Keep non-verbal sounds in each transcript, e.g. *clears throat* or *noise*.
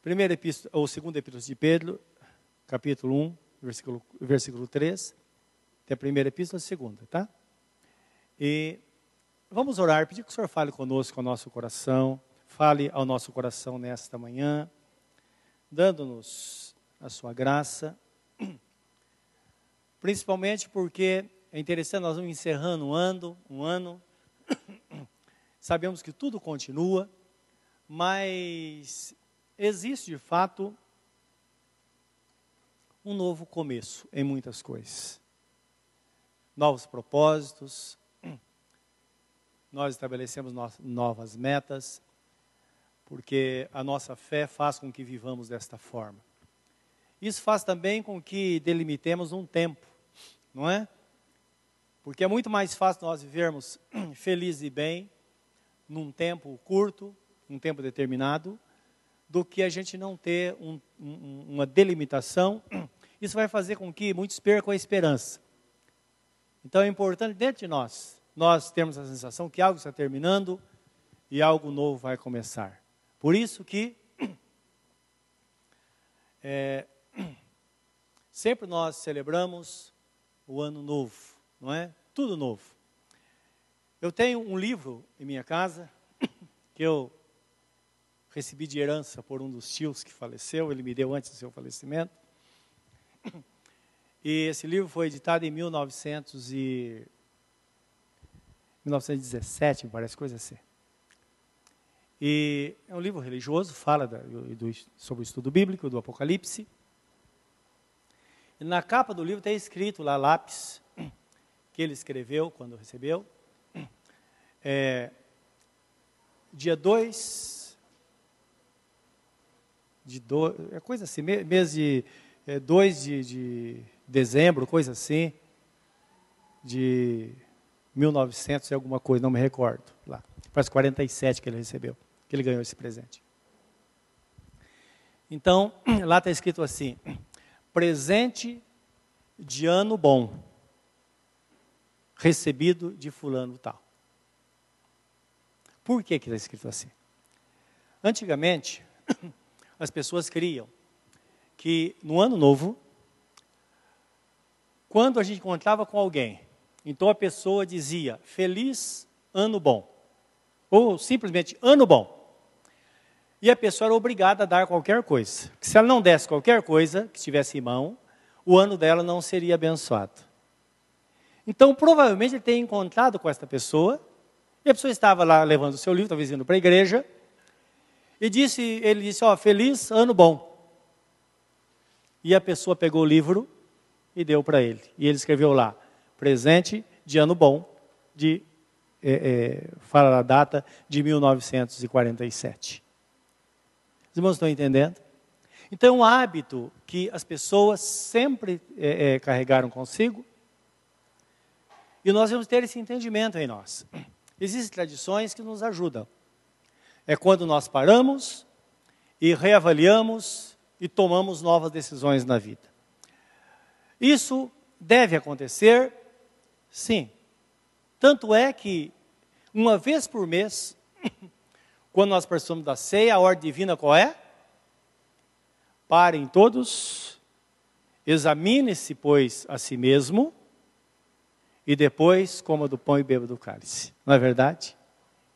Primeira epístola, ou segunda epístola de Pedro, capítulo 1, versículo, versículo 3. Tem a primeira epístola segunda, tá? E vamos orar, pedir que o Senhor fale conosco, com o nosso coração, fale ao nosso coração nesta manhã, dando-nos a sua graça, *clears throat* principalmente porque é interessante, nós vamos encerrando um ano, um ano, *clears throat* sabemos que tudo continua, mas existe de fato um novo começo em muitas coisas. Novos propósitos, nós estabelecemos novas metas, porque a nossa fé faz com que vivamos desta forma. Isso faz também com que delimitemos um tempo, não é? Porque é muito mais fácil nós vivermos *clears throat* felizes e bem num tempo curto, um tempo determinado, do que a gente não ter um, um, uma delimitação. *clears throat* Isso vai fazer com que muitos percam a esperança. Então é importante dentro de nós, nós termos a sensação que algo está terminando e algo novo vai começar. Por isso que *clears throat* é, *clears throat* sempre nós celebramos o ano novo, não é? Tudo novo. Eu tenho um livro em minha casa que eu recebi de herança por um dos tios que faleceu, ele me deu antes do seu falecimento. E esse livro foi editado em 1900 e 1917, me parece, coisa assim. E é um livro religioso, fala da, do, sobre o estudo bíblico, do Apocalipse. E na capa do livro tem escrito lá, lápis, que ele escreveu quando recebeu. É, dia 2 de do, é coisa assim, mês de 2 é, de, de dezembro, coisa assim, de 1900 e alguma coisa, não me recordo, lá. Faz 47 que ele recebeu, que ele ganhou esse presente. Então, *clears throat* lá está escrito assim: presente de ano bom, recebido de fulano tal. Por que está escrito assim? Antigamente, *clears throat* as pessoas criam que no ano novo, quando a gente encontrava com alguém, então a pessoa dizia feliz ano bom, ou simplesmente ano bom. E a pessoa era obrigada a dar qualquer coisa. Se ela não desse qualquer coisa que estivesse em mão, o ano dela não seria abençoado. Então, provavelmente ele tem encontrado com esta pessoa, e a pessoa estava lá levando o seu livro, talvez indo para a igreja, e disse, ele disse, ó, feliz ano bom. E a pessoa pegou o livro e deu para ele. E ele escreveu lá, presente de ano bom, de, é, é, fala a data, de 1947. Os irmãos estão entendendo? Então, é um hábito que as pessoas sempre é, é, carregaram consigo, e nós vamos ter esse entendimento em nós. Existem tradições que nos ajudam é quando nós paramos e reavaliamos e tomamos novas decisões na vida. Isso deve acontecer, sim. Tanto é que, uma vez por mês, *coughs* quando nós participamos da ceia, a ordem divina qual é? Parem todos, examine-se, pois, a si mesmo, e depois coma do pão e beba do cálice. Não é verdade?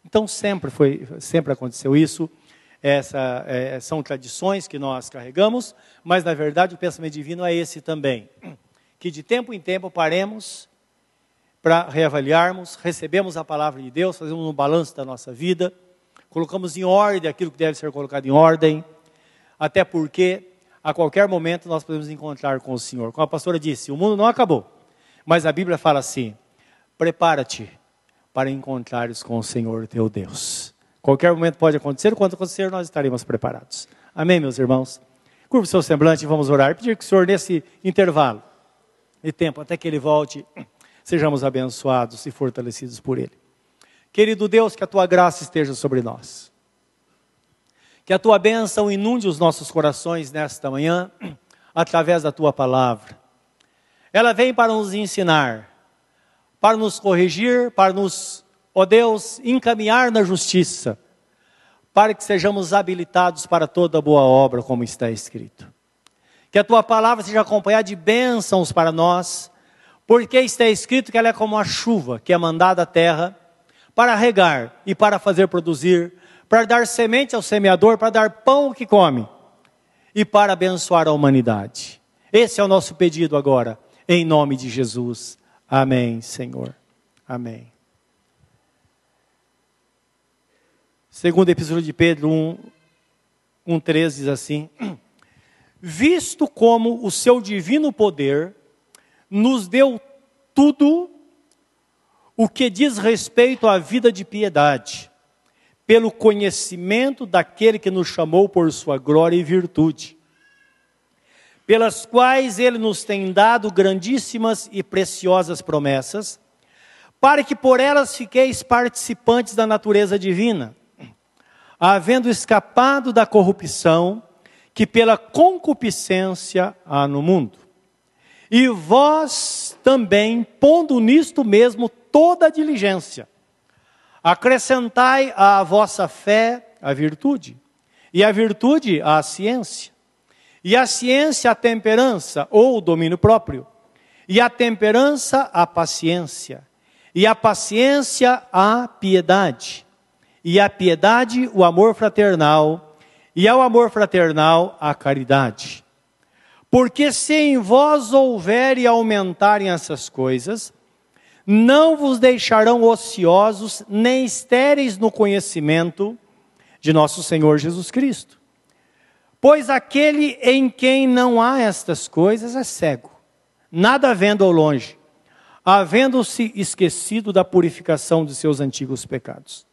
Então sempre foi, sempre aconteceu isso. Essa, é, são tradições que nós carregamos, mas na verdade o pensamento divino é esse também, que de tempo em tempo paremos para reavaliarmos, recebemos a palavra de Deus, fazemos um balanço da nossa vida, colocamos em ordem aquilo que deve ser colocado em ordem, até porque a qualquer momento nós podemos encontrar com o Senhor. Como a pastora disse, o mundo não acabou, mas a Bíblia fala assim: prepara-te para encontrares com o Senhor teu Deus. Qualquer momento pode acontecer, quando acontecer, nós estaremos preparados. Amém, meus irmãos? Curva o seu semblante e vamos orar. Pedir que o Senhor, nesse intervalo de tempo, até que Ele volte, *clears throat* sejamos abençoados e fortalecidos por Ele. Querido Deus, que a tua graça esteja sobre nós. Que a tua bênção inunde os nossos corações nesta manhã, *clears throat* através da tua palavra. Ela vem para nos ensinar para nos corrigir, para nos, ó Deus, encaminhar na justiça, para que sejamos habilitados para toda boa obra, como está escrito. Que a tua palavra seja acompanhada de bênçãos para nós, porque está escrito que ela é como a chuva que é mandada à terra para regar e para fazer produzir, para dar semente ao semeador, para dar pão ao que come e para abençoar a humanidade. Esse é o nosso pedido agora, em nome de Jesus. Amém, Senhor. Amém. Segundo epístola de Pedro 1, 1 3 diz assim: *clears throat* Visto como o seu divino poder nos deu tudo o que diz respeito à vida de piedade, pelo conhecimento daquele que nos chamou por sua glória e virtude, pelas quais ele nos tem dado grandíssimas e preciosas promessas, para que por elas fiqueis participantes da natureza divina havendo escapado da corrupção que pela concupiscência há no mundo. E vós também, pondo nisto mesmo toda a diligência, acrescentai à vossa fé a virtude, e a virtude a ciência, e a ciência a temperança ou o domínio próprio, e a temperança a paciência, e a paciência a piedade e a piedade, o amor fraternal, e ao amor fraternal, a caridade. Porque se em vós houver e aumentarem essas coisas, não vos deixarão ociosos nem estéreis no conhecimento de nosso Senhor Jesus Cristo. Pois aquele em quem não há estas coisas é cego, nada vendo ao longe, havendo-se esquecido da purificação de seus antigos pecados.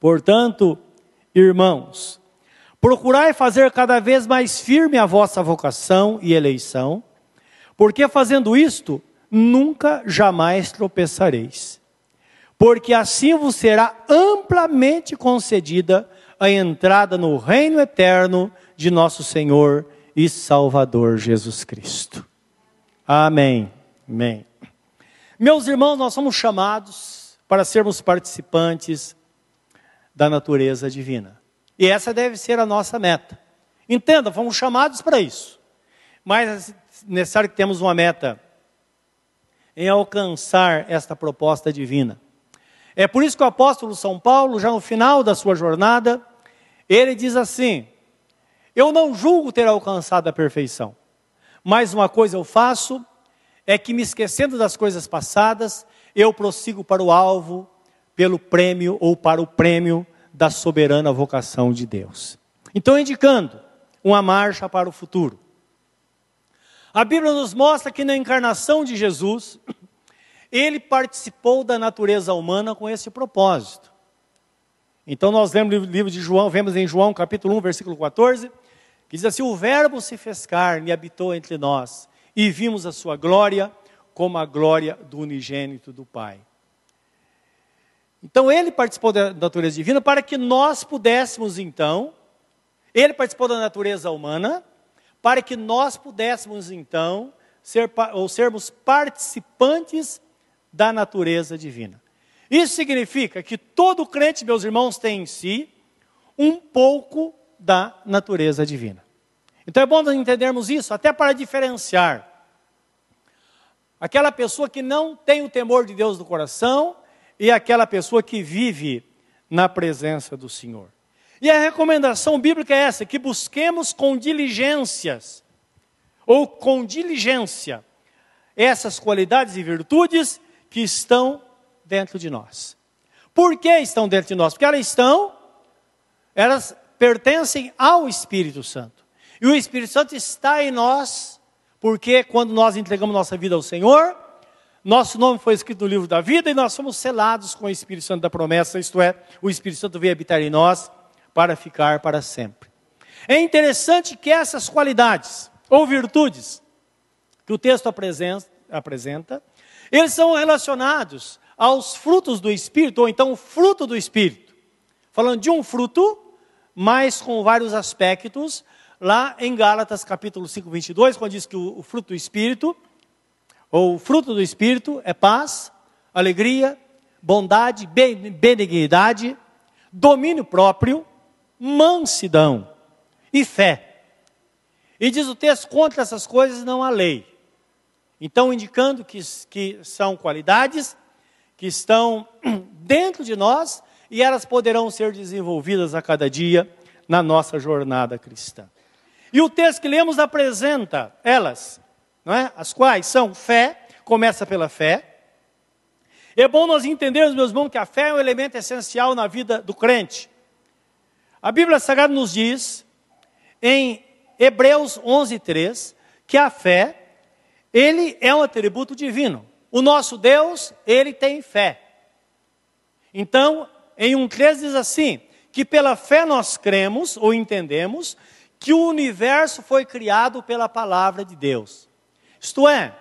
Portanto, irmãos, procurai fazer cada vez mais firme a vossa vocação e eleição, porque fazendo isto, nunca jamais tropeçareis. Porque assim vos será amplamente concedida a entrada no reino eterno de nosso Senhor e Salvador Jesus Cristo. Amém. Amém. Meus irmãos, nós somos chamados para sermos participantes da natureza divina. E essa deve ser a nossa meta. Entenda, fomos chamados para isso. Mas é necessário que temos uma meta em alcançar esta proposta divina. É por isso que o apóstolo São Paulo, já no final da sua jornada, ele diz assim: Eu não julgo ter alcançado a perfeição, mas uma coisa eu faço, é que me esquecendo das coisas passadas, eu prossigo para o alvo pelo prêmio ou para o prêmio da soberana vocação de Deus. Então, indicando uma marcha para o futuro. A Bíblia nos mostra que na encarnação de Jesus, ele participou da natureza humana com esse propósito. Então nós lemos no livro de João, vemos em João capítulo 1, versículo 14, que diz assim: O Verbo se fez carne e habitou entre nós, e vimos a sua glória como a glória do unigênito do Pai. Então ele participou da natureza divina para que nós pudéssemos então, ele participou da natureza humana, para que nós pudéssemos então ser ou sermos participantes da natureza divina. Isso significa que todo crente, meus irmãos, tem em si um pouco da natureza divina. Então é bom nós entendermos isso, até para diferenciar aquela pessoa que não tem o temor de Deus no coração e aquela pessoa que vive na presença do Senhor. E a recomendação bíblica é essa: que busquemos com diligências, ou com diligência, essas qualidades e virtudes que estão dentro de nós. Por que estão dentro de nós? Porque elas estão, elas pertencem ao Espírito Santo. E o Espírito Santo está em nós, porque quando nós entregamos nossa vida ao Senhor, nosso nome foi escrito no livro da vida e nós somos selados com o Espírito Santo da promessa, isto é, o Espírito Santo veio habitar em nós para ficar para sempre. É interessante que essas qualidades ou virtudes que o texto apresenta, apresenta eles são relacionados aos frutos do Espírito, ou então o fruto do Espírito. Falando de um fruto, mas com vários aspectos, lá em Gálatas capítulo 5, 22, quando diz que o, o fruto do Espírito ou o fruto do Espírito é paz, alegria, bondade, benignidade, domínio próprio, mansidão e fé. E diz o texto: contra essas coisas não há lei. Então, indicando que, que são qualidades que estão *clears throat* dentro de nós e elas poderão ser desenvolvidas a cada dia na nossa jornada cristã. E o texto que lemos apresenta elas, não é? as quais são fé, começa pela fé. É bom nós entendermos, meus irmãos, que a fé é um elemento essencial na vida do crente. A Bíblia Sagrada nos diz, em Hebreus 11, 3, que a fé, ele é um atributo divino. O nosso Deus, ele tem fé. Então, em 1,3 diz assim: que pela fé nós cremos ou entendemos que o universo foi criado pela palavra de Deus. Isto é,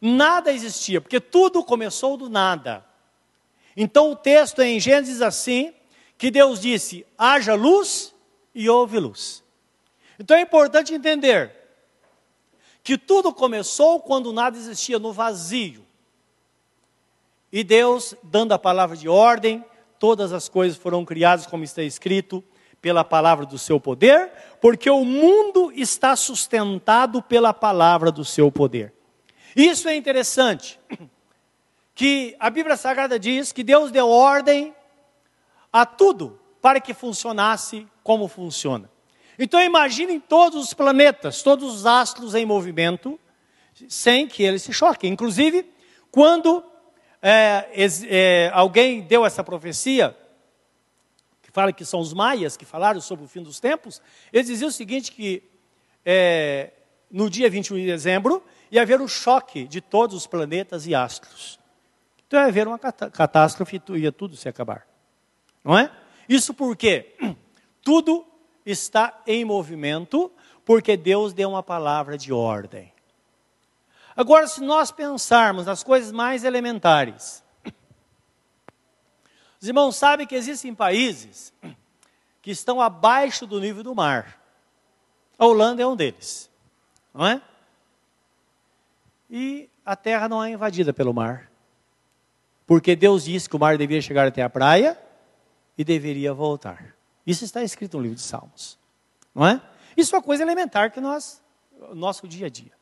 nada existia, porque tudo começou do nada. Então o texto em Gênesis diz assim: que Deus disse: haja luz e houve luz. Então é importante entender que tudo começou quando nada existia no vazio. E Deus, dando a palavra de ordem, todas as coisas foram criadas, como está escrito, pela palavra do seu poder, porque o mundo está sustentado pela palavra do seu poder. Isso é interessante, que a Bíblia Sagrada diz que Deus deu ordem a tudo para que funcionasse como funciona. Então imaginem todos os planetas, todos os astros em movimento, sem que eles se choquem. Inclusive, quando é, é, alguém deu essa profecia, que fala que são os maias que falaram sobre o fim dos tempos, eles diziam o seguinte, que é, no dia 21 de dezembro ia haver um choque de todos os planetas e astros. Então ia haver uma catástrofe e ia tudo se acabar. Não é? Isso porque tudo está em movimento, porque Deus deu uma palavra de ordem. Agora, se nós pensarmos nas coisas mais elementares, os irmãos sabem que existem países que estão abaixo do nível do mar. A Holanda é um deles, não é? E a terra não é invadida pelo mar. Porque Deus disse que o mar devia chegar até a praia e deveria voltar. Isso está escrito no livro de Salmos, não é? Isso é uma coisa elementar que nós, nosso dia a dia.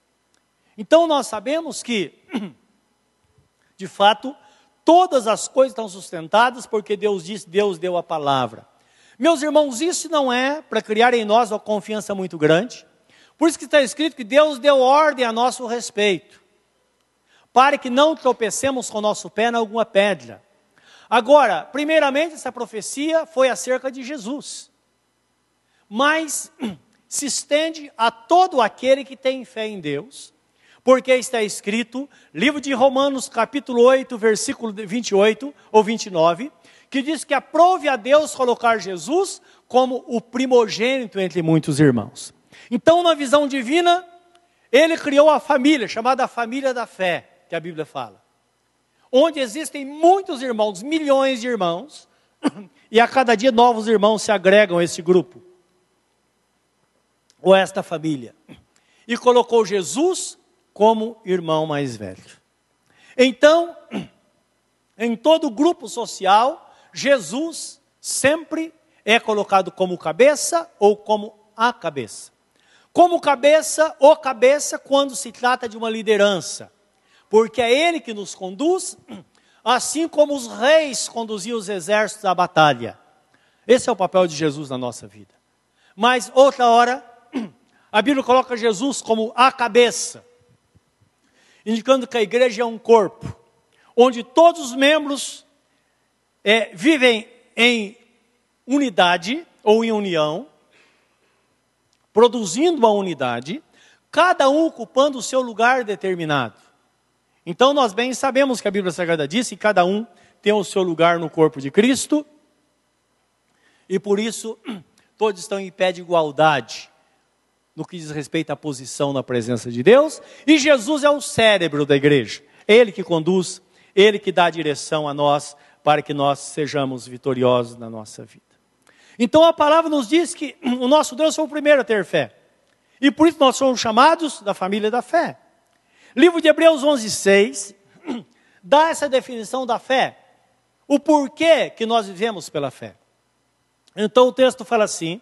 Então nós sabemos que, *clears throat* de fato, todas as coisas estão sustentadas porque Deus disse, Deus deu a palavra. Meus irmãos, isso não é para criar em nós uma confiança muito grande. Por isso que está escrito que Deus deu ordem a nosso respeito, para que não tropecemos com o nosso pé em alguma pedra. Agora, primeiramente, essa profecia foi acerca de Jesus, mas *clears throat* se estende a todo aquele que tem fé em Deus porque está escrito, livro de Romanos, capítulo 8, versículo 28 ou 29, que diz que aprove a Deus colocar Jesus como o primogênito entre muitos irmãos. Então, na visão divina, ele criou a família, chamada família da fé, que a Bíblia fala. Onde existem muitos irmãos, milhões de irmãos, *clears throat* e a cada dia novos irmãos se agregam a esse grupo, ou esta família. E colocou Jesus como irmão mais velho. Então, *clears throat* em todo grupo social, Jesus sempre é colocado como cabeça ou como a cabeça. Como cabeça ou cabeça quando se trata de uma liderança, porque é ele que nos conduz, assim como os reis conduziam os exércitos à batalha. Esse é o papel de Jesus na nossa vida. Mas outra hora, a Bíblia coloca Jesus como a cabeça indicando que a igreja é um corpo, onde todos os membros é, vivem em unidade ou em união, produzindo uma unidade, cada um ocupando o seu lugar determinado. Então nós bem sabemos que a Bíblia Sagrada diz que cada um tem o seu lugar no corpo de Cristo, e por isso *clears throat* todos estão em pé de igualdade no que diz respeito à posição na presença de Deus, e Jesus é o cérebro da igreja. Ele que conduz, ele que dá a direção a nós para que nós sejamos vitoriosos na nossa vida. Então a palavra nos diz que *clears throat* o nosso Deus foi o primeiro a ter fé. E por isso nós somos chamados da família da fé. Livro de Hebreus 11, 6 *clears throat* dá essa definição da fé. O porquê que nós vivemos pela fé. Então o texto fala assim: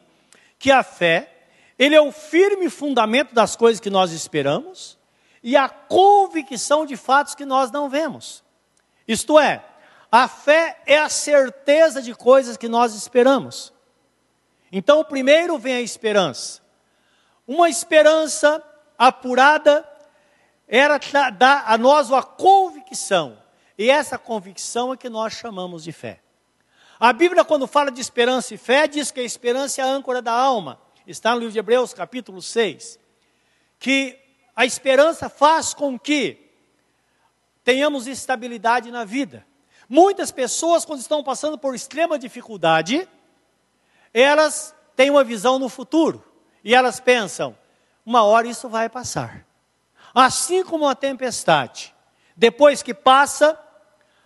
que a fé, ele é o firme fundamento das coisas que nós esperamos e a convicção de fatos que nós não vemos. Isto é, a fé é a certeza de coisas que nós esperamos. Então, primeiro vem a esperança. Uma esperança apurada era dar a nós uma convicção. E essa convicção é que nós chamamos de fé. A Bíblia, quando fala de esperança e fé, diz que a esperança é a âncora da alma. Está no livro de Hebreus, capítulo 6. Que a esperança faz com que tenhamos estabilidade na vida. Muitas pessoas, quando estão passando por extrema dificuldade, elas têm uma visão no futuro. E elas pensam: uma hora isso vai passar. Assim como a tempestade, depois que passa,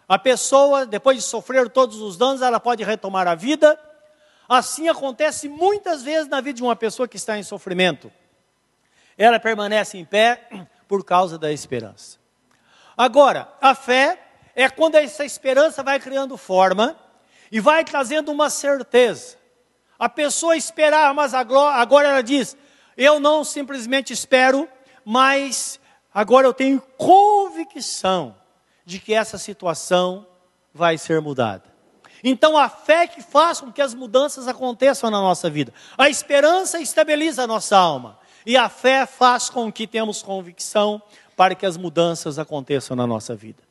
a pessoa, depois de sofrer todos os danos, ela pode retomar a vida. Assim acontece muitas vezes na vida de uma pessoa que está em sofrimento. Ela permanece em pé *clears throat* por causa da esperança. Agora, a fé é quando essa esperança vai criando forma e vai trazendo uma certeza. A pessoa esperar, mas agora ela diz: eu não simplesmente espero, mas agora eu tenho convicção de que essa situação vai ser mudada. Então a fé que faz com que as mudanças aconteçam na nossa vida. A esperança estabiliza a nossa alma. E a fé faz com que temos convicção para que as mudanças aconteçam na nossa vida.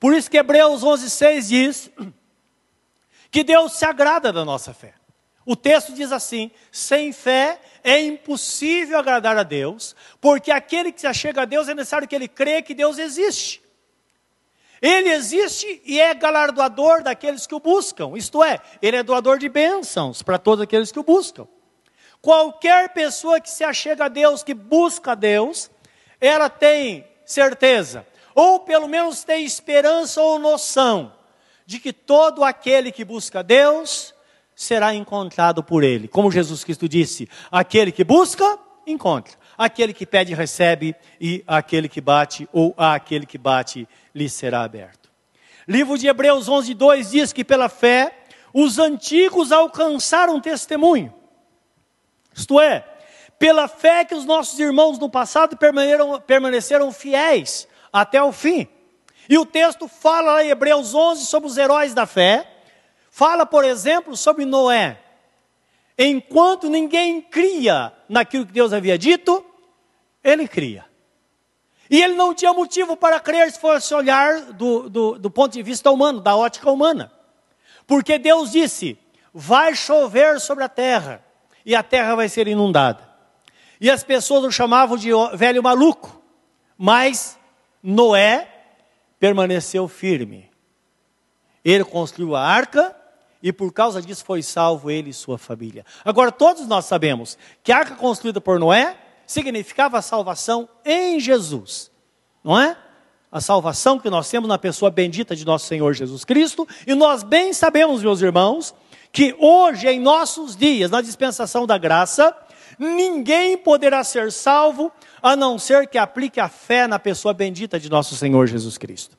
Por isso que Hebreus 11:6 diz que Deus se agrada da nossa fé. O texto diz assim: sem fé é impossível agradar a Deus, porque aquele que se achega a Deus é necessário que ele crê que Deus existe. Ele existe e é galardoador daqueles que o buscam, isto é, ele é doador de bênçãos para todos aqueles que o buscam. Qualquer pessoa que se achega a Deus, que busca a Deus, ela tem certeza, ou pelo menos tem esperança ou noção, de que todo aquele que busca Deus será encontrado por ele. Como Jesus Cristo disse: aquele que busca, encontra. Aquele que pede, recebe. E aquele que bate, ou aquele que bate, lhe será aberto. Livro de Hebreus 11, 2 diz que pela fé os antigos alcançaram testemunho. Isto é, pela fé que os nossos irmãos no passado permaneceram, fiéis até o fim. E o texto fala lá em Hebreus 11 sobre os heróis da fé, Fala, por exemplo, sobre Noé. Enquanto ninguém cria naquilo que Deus havia dito, ele cria. E ele não tinha motivo para crer se fosse olhar do, do, do ponto de vista humano, da ótica humana. Porque Deus disse: vai chover sobre a terra, e a terra vai ser inundada. E as pessoas o chamavam de velho maluco, mas Noé permaneceu firme. Ele construiu a arca, e por causa disso foi salvo ele e sua família. Agora, todos nós sabemos que a arca construída por Noé significava a salvação em Jesus, não é? A salvação que nós temos na pessoa bendita de nosso Senhor Jesus Cristo, e nós bem sabemos, meus irmãos, que hoje, em nossos dias, na dispensação da graça, ninguém poderá ser salvo a não ser que aplique a fé na pessoa bendita de nosso Senhor Jesus Cristo.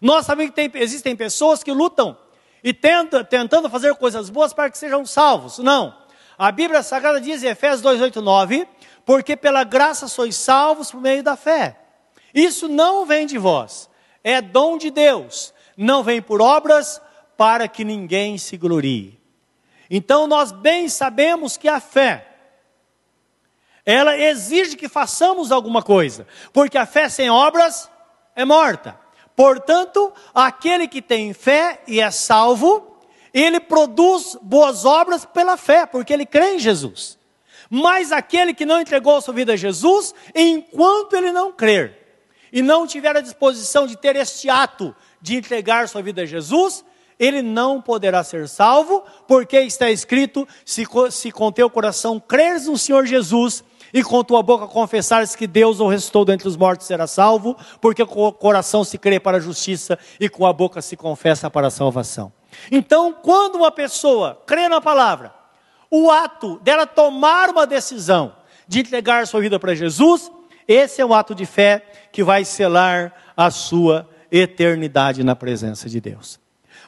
Nós sabemos que tem, existem pessoas que lutam e tenta, tentando fazer coisas boas para que sejam salvos. Não. A Bíblia Sagrada diz em Efésios 2, 8, 9: Porque pela graça sois salvos por meio da fé. Isso não vem de vós, é dom de Deus, não vem por obras para que ninguém se glorie. Então nós bem sabemos que a fé, ela exige que façamos alguma coisa, porque a fé sem obras é morta. Portanto, aquele que tem fé e é salvo, ele produz boas obras pela fé, porque ele crê em Jesus. Mas aquele que não entregou sua vida a Jesus, enquanto ele não crer e não tiver a disposição de ter este ato de entregar sua vida a Jesus, ele não poderá ser salvo, porque está escrito: se, se com teu coração creres no Senhor Jesus e com tua boca confessares que Deus o restou dentre os mortos, será salvo, porque com o coração se crê para a justiça e com a boca se confessa para a salvação. Então, quando uma pessoa crê na palavra, o ato dela tomar uma decisão de entregar sua vida para Jesus, esse é um ato de fé que vai selar a sua eternidade na presença de Deus.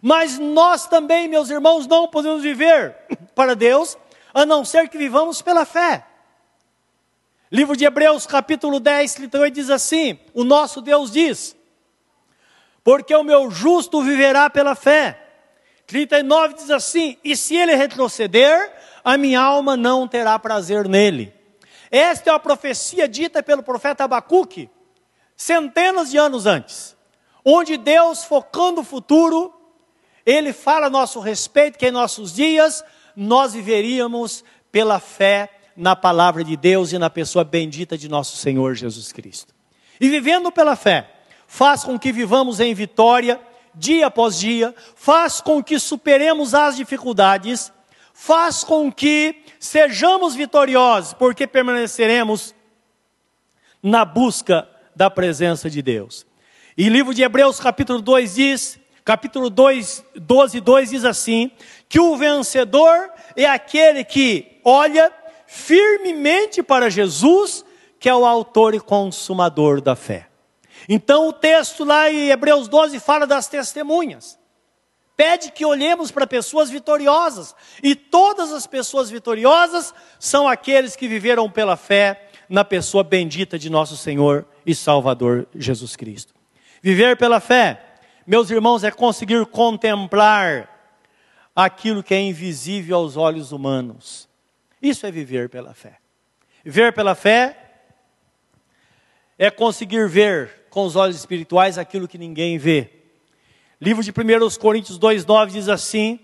Mas nós também, meus irmãos, não podemos viver para Deus, a não ser que vivamos pela fé. Livro de Hebreus, capítulo 10, 38 diz assim: O nosso Deus diz: Porque o meu justo viverá pela fé. 39 diz assim: E se ele retroceder, a minha alma não terá prazer nele. Esta é a profecia dita pelo profeta Abacuque, centenas de anos antes, onde Deus, focando o futuro, ele fala a nosso respeito que em nossos dias nós viveríamos pela fé na palavra de Deus e na pessoa bendita de nosso Senhor Jesus Cristo. E vivendo pela fé, faz com que vivamos em vitória dia após dia, faz com que superemos as dificuldades faz com que sejamos vitoriosos, porque permaneceremos na busca da presença de Deus. E livro de Hebreus, capítulo 2 diz, capítulo 2, 12, 2 diz assim: que o vencedor é aquele que olha firmemente para Jesus, que é o autor e consumador da fé. Então o texto lá em Hebreus 12 fala das testemunhas pede que olhemos para pessoas vitoriosas. E todas as pessoas vitoriosas são aqueles que viveram pela fé na pessoa bendita de nosso Senhor e Salvador Jesus Cristo. Viver pela fé, meus irmãos, é conseguir contemplar aquilo que é invisível aos olhos humanos. Isso é viver pela fé. Viver pela fé é conseguir ver com os olhos espirituais aquilo que ninguém vê. Livro de 1 Coríntios 2,9 diz assim: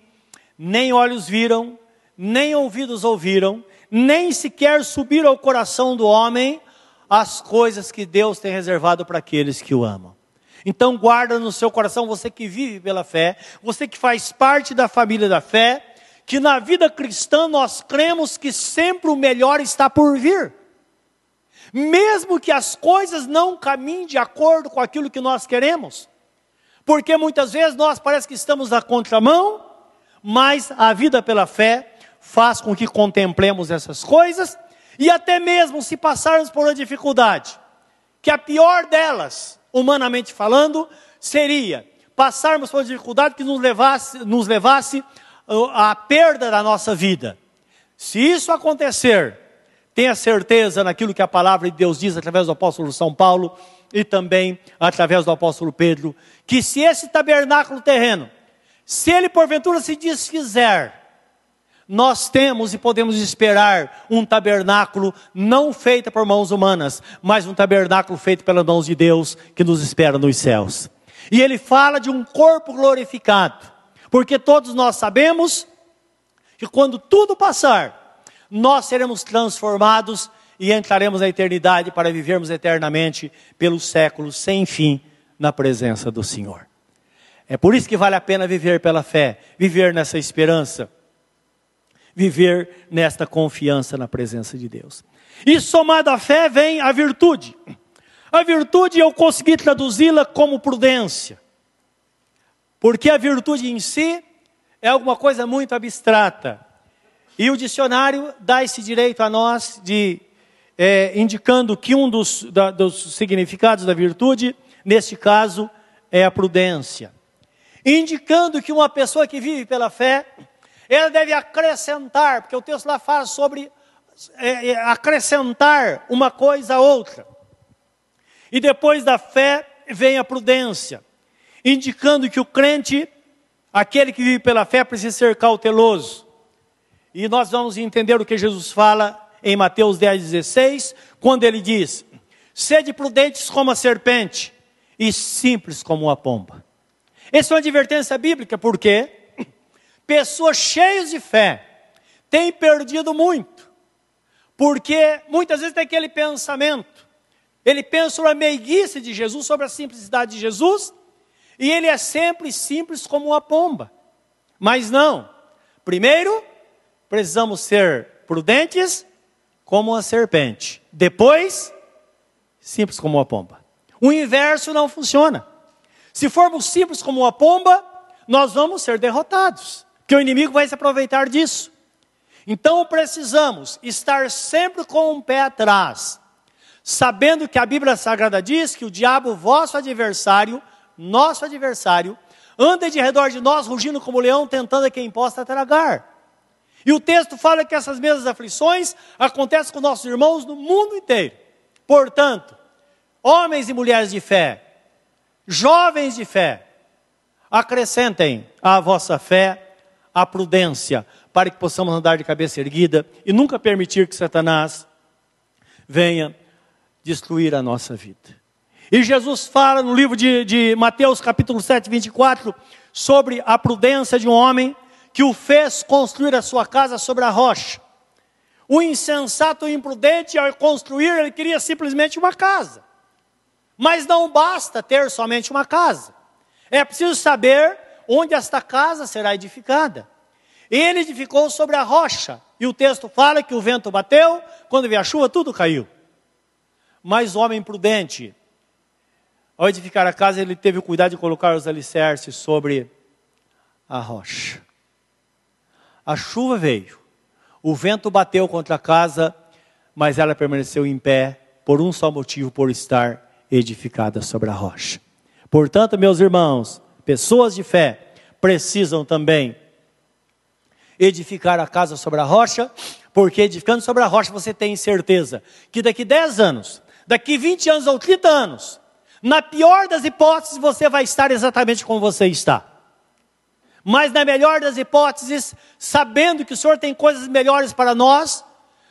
Nem olhos viram, nem ouvidos ouviram, nem sequer subiram ao coração do homem as coisas que Deus tem reservado para aqueles que o amam. Então guarda no seu coração, você que vive pela fé, você que faz parte da família da fé, que na vida cristã nós cremos que sempre o melhor está por vir. Mesmo que as coisas não caminhem de acordo com aquilo que nós queremos, porque muitas vezes nós parece que estamos na contramão, mas a vida pela fé faz com que contemplemos essas coisas e até mesmo se passarmos por uma dificuldade, que a pior delas, humanamente falando, seria passarmos por uma dificuldade que nos levasse, nos levasse à perda da nossa vida. Se isso acontecer, tenha certeza naquilo que a palavra de Deus diz através do apóstolo São Paulo, e também através do apóstolo Pedro, que se esse tabernáculo terreno, se ele porventura se desfizer, nós temos e podemos esperar um tabernáculo não feito por mãos humanas, mas um tabernáculo feito pelas mãos de Deus que nos espera nos céus. E ele fala de um corpo glorificado, porque todos nós sabemos que quando tudo passar, nós seremos transformados e entraremos na eternidade para vivermos eternamente pelos séculos sem fim na presença do Senhor. É por isso que vale a pena viver pela fé, viver nessa esperança, viver nesta confiança na presença de Deus. E somado à fé vem a virtude. A virtude eu consegui traduzi-la como prudência. Porque a virtude em si é alguma coisa muito abstrata. E o dicionário dá esse direito a nós de é, indicando que um dos, da, dos significados da virtude, neste caso, é a prudência. Indicando que uma pessoa que vive pela fé, ela deve acrescentar, porque o texto lá fala sobre é, é, acrescentar uma coisa a outra. E depois da fé vem a prudência, indicando que o crente, aquele que vive pela fé, precisa ser cauteloso. E nós vamos entender o que Jesus fala em Mateus 10, 16, quando ele diz: Sede prudentes como a serpente e simples como a pomba. Essa é uma advertência bíblica, porque pessoas cheias de fé têm perdido muito, porque muitas vezes tem aquele pensamento, ele pensa sobre a meiguice de Jesus, sobre a simplicidade de Jesus, e ele é sempre simples como uma pomba. Mas não, primeiro, precisamos ser prudentes como uma serpente. Depois, simples como uma pomba. O inverso não funciona. Se formos simples como uma pomba, nós vamos ser derrotados, porque o inimigo vai se aproveitar disso. Então precisamos estar sempre com um pé atrás, sabendo que a Bíblia Sagrada diz que o diabo, vosso adversário, nosso adversário, anda de redor de nós, rugindo como leão, tentando a quem possa tragar. E o texto fala que essas mesmas aflições acontecem com nossos irmãos no mundo inteiro. Portanto, homens e mulheres de fé, jovens de fé, acrescentem à vossa fé a prudência, para que possamos andar de cabeça erguida e nunca permitir que Satanás venha destruir a nossa vida. E Jesus fala no livro de, de Mateus, capítulo 7, 24, sobre a prudência de um homem que o fez construir a sua casa sobre a rocha. O insensato e imprudente, ao construir, ele queria simplesmente uma casa. Mas não basta ter somente uma casa. É preciso saber onde esta casa será edificada. Ele edificou sobre a rocha. E o texto fala que o vento bateu, quando veio a chuva, tudo caiu. Mas o homem prudente, ao edificar a casa, ele teve o cuidado de colocar os alicerces sobre a rocha. A chuva veio, o vento bateu contra a casa, mas ela permaneceu em pé por um só motivo, por estar edificada sobre a rocha. Portanto, meus irmãos, pessoas de fé precisam também edificar a casa sobre a rocha, porque edificando sobre a rocha você tem certeza que daqui 10 anos, daqui 20 anos ou 30 anos, na pior das hipóteses você vai estar exatamente como você está. Mas na melhor das hipóteses, sabendo que o Senhor tem coisas melhores para nós,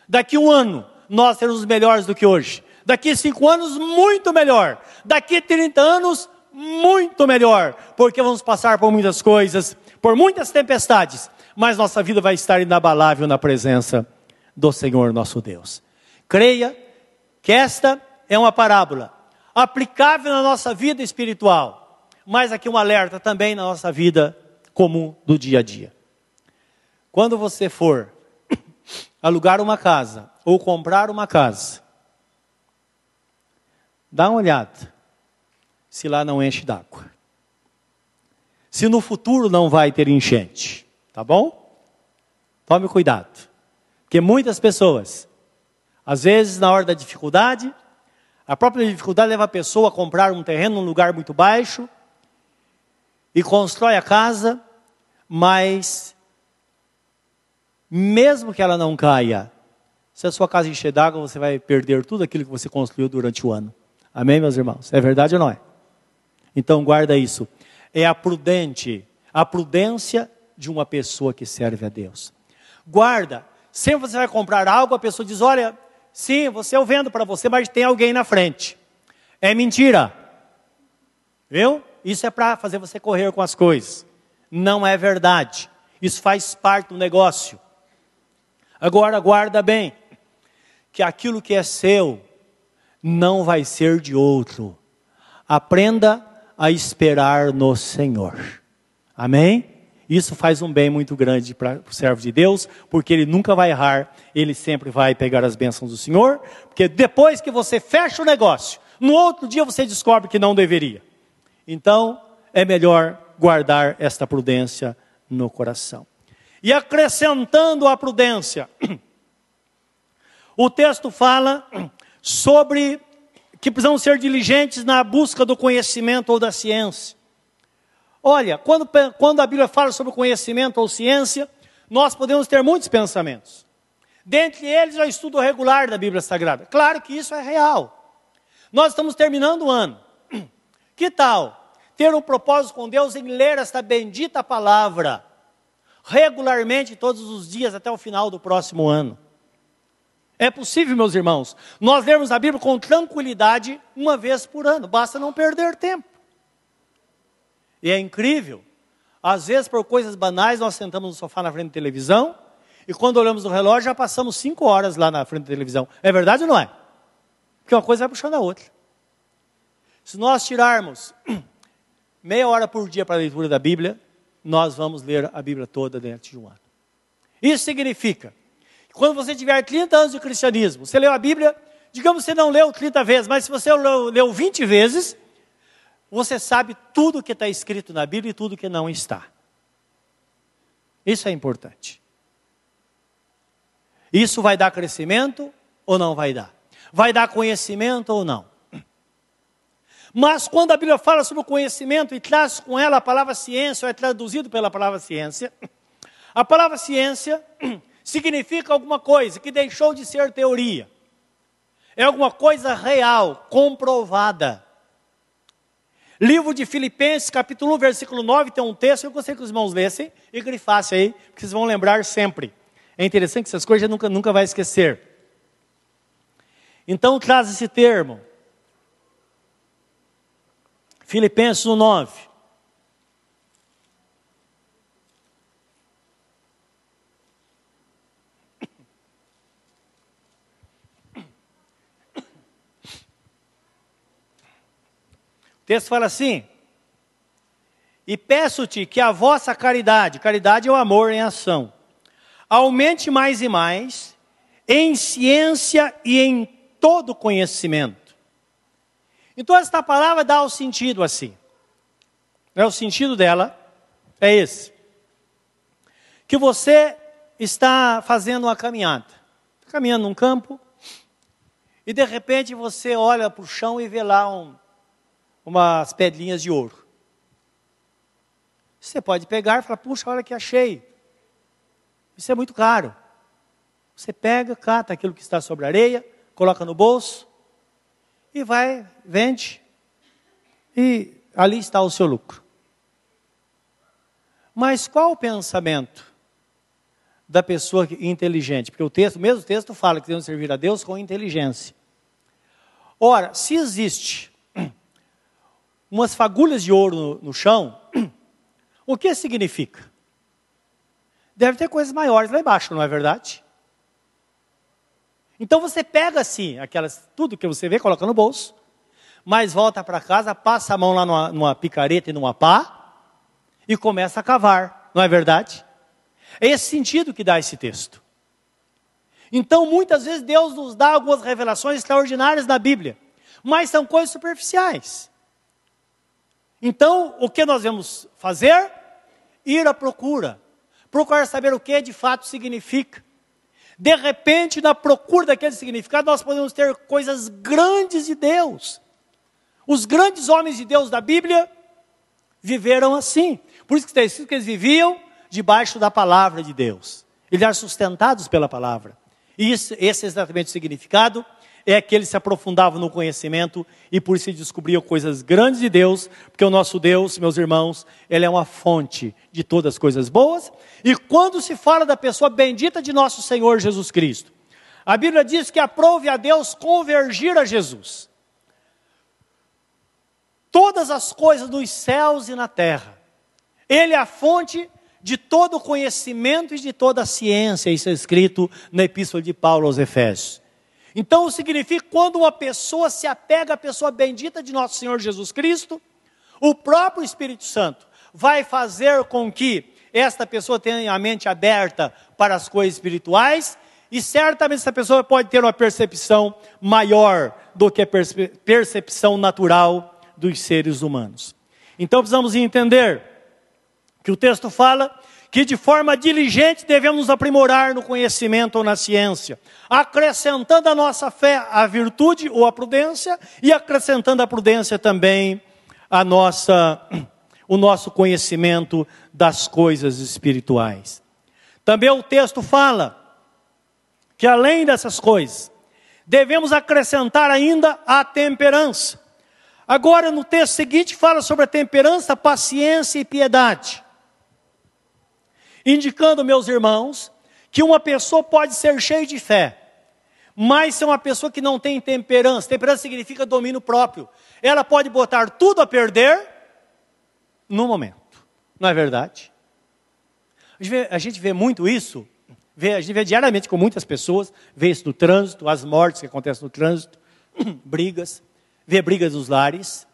daqui um ano nós seremos melhores do que hoje. Daqui cinco anos, muito melhor. Daqui 30 anos, muito melhor. Porque vamos passar por muitas coisas, por muitas tempestades mas nossa vida vai estar inabalável na presença do Senhor nosso Deus. Creia que esta é uma parábola aplicável na nossa vida espiritual, mas aqui um alerta também na nossa vida comum do dia a dia. Quando você for *coughs* alugar uma casa ou comprar uma casa, dá uma olhada se lá não enche d'água. Se no futuro não vai ter enchente. Tá bom? Tome cuidado. Porque muitas pessoas, às vezes na hora da dificuldade, a própria dificuldade leva a pessoa a comprar um terreno num lugar muito baixo e constrói a casa, mas mesmo que ela não caia, se a sua casa encher d'água, você vai perder tudo aquilo que você construiu durante o ano. Amém, meus irmãos? É verdade ou não é? Então guarda isso. É a prudente, a prudência de uma pessoa que serve a Deus. Guarda, sempre você vai comprar algo, a pessoa diz: Olha, sim, você eu vendo para você, mas tem alguém na frente. É mentira. Viu? Isso é para fazer você correr com as coisas. Não é verdade. Isso faz parte do negócio. Agora, guarda bem: que aquilo que é seu não vai ser de outro. Aprenda a esperar no Senhor. Amém? Isso faz um bem muito grande para o servo de Deus, porque ele nunca vai errar, ele sempre vai pegar as bênçãos do Senhor, porque depois que você fecha o negócio, no outro dia você descobre que não deveria. Então, é melhor guardar esta prudência no coração. E acrescentando a prudência, *clears throat* o texto fala sobre que precisamos ser diligentes na busca do conhecimento ou da ciência. Olha, quando, quando a Bíblia fala sobre conhecimento ou ciência, nós podemos ter muitos pensamentos. Dentre eles, o estudo regular da Bíblia Sagrada. Claro que isso é real. Nós estamos terminando o ano. *clears throat* Que tal ter um propósito com Deus em ler esta bendita palavra regularmente todos os dias até o final do próximo ano? É possível, meus irmãos, nós lermos a Bíblia com tranquilidade uma vez por ano, basta não perder tempo. E é incrível. Às vezes, por coisas banais, nós sentamos no sofá na frente da televisão e quando olhamos no relógio já passamos cinco horas lá na frente da televisão. É verdade ou não é? Porque uma coisa vai puxando a outra. Se nós tirarmos *clears throat* meia hora por dia para a leitura da Bíblia, nós vamos ler a Bíblia toda dentro de um ano. Isso significa que quando você tiver 30 anos de cristianismo, você leu a Bíblia, digamos que você não leu 30 vezes, mas se você leu, leu 20 vezes, você sabe tudo que está escrito na Bíblia e tudo que não está. Isso é importante. Isso vai dar crescimento ou não vai dar? Vai dar conhecimento ou não? Mas quando a Bíblia fala sobre o conhecimento e traz com ela a palavra ciência, ou é traduzido pela palavra ciência, a palavra ciência *clears throat* significa alguma coisa que deixou de ser teoria. É alguma coisa real, comprovada. Livro de Filipenses, capítulo 1, versículo 9, tem um texto eu gostaria que os irmãos lessem e grifassem aí, porque vocês vão lembrar sempre. É interessante que essas coisas a nunca, nunca vai esquecer. Então traz esse termo. Filipenses 1, 9. O texto fala assim: E peço-te que a vossa caridade, caridade é o amor em ação, aumente mais e mais em ciência e em todo conhecimento. Então, esta palavra dá o sentido assim. É o sentido dela é esse. Que você está fazendo uma caminhada, caminhando num campo, e de repente você olha para o chão e vê lá um, umas pedrinhas de ouro. Você pode pegar e falar, puxa, olha que achei. Isso é muito caro. Você pega, cata aquilo que está sobre a areia, coloca no bolso e vai, vende. E ali está o seu lucro. Mas qual o pensamento da pessoa inteligente? Porque o texto, o mesmo texto fala que devemos servir a Deus com inteligência. Ora, se existe umas fagulhas de ouro no, no chão, *clears throat* o que significa? Deve ter coisas maiores lá embaixo, não é verdade? Então você pega assim, aquelas, tudo que você vê, coloca no bolso, mas volta para casa, passa a mão lá numa, numa picareta e numa pá, e começa a cavar, não é verdade? É esse sentido que dá esse texto. Então, muitas vezes, Deus nos dá algumas revelações extraordinárias na Bíblia, mas são coisas superficiais. Então, o que nós vamos fazer? Ir à procura. Procurar saber o que de fato significa. De repente, na procura daquele significado, nós podemos ter coisas grandes de Deus. Os grandes homens de Deus da Bíblia viveram assim. Por isso que está escrito que eles viviam debaixo da palavra de Deus. Eles eram sustentados pela palavra. E esse é exatamente o significado é que eles se aprofundavam no conhecimento e por isso descobriam coisas grandes de Deus, porque o nosso Deus, meus irmãos, ele é uma fonte de todas as coisas boas. E quando se fala da pessoa bendita de nosso Senhor Jesus Cristo, a Bíblia diz que aprove a Deus convergir a Jesus. Todas as coisas dos céus e na terra. Ele é a fonte de todo o conhecimento e de toda a ciência. Isso é escrito na Epístola de Paulo aos Efésios. Então significa quando uma pessoa se apega à pessoa bendita de nosso Senhor Jesus Cristo, o próprio Espírito Santo vai fazer com que esta pessoa tenha a mente aberta para as coisas espirituais e certamente essa pessoa pode ter uma percepção maior do que a percepção natural dos seres humanos. Então precisamos entender que o texto fala que de forma diligente devemos aprimorar no conhecimento ou na ciência, acrescentando à nossa fé a virtude ou a prudência e acrescentando à prudência também a nossa *clears throat* o nosso conhecimento das coisas espirituais. Também o texto fala que além dessas coisas, devemos acrescentar ainda a temperança. Agora, no texto seguinte, fala sobre a temperança, paciência e piedade indicando, meus irmãos, que uma pessoa pode ser cheia de fé, mas ser uma pessoa que não tem temperança. Temperança significa domínio próprio. Ela pode botar tudo a perder no momento. Não é verdade? A gente vê, a gente vê muito isso, vê, a gente vê diariamente com muitas pessoas, vê isso no trânsito, as mortes que acontecem no trânsito, *clears throat* brigas, vê brigas nos lares.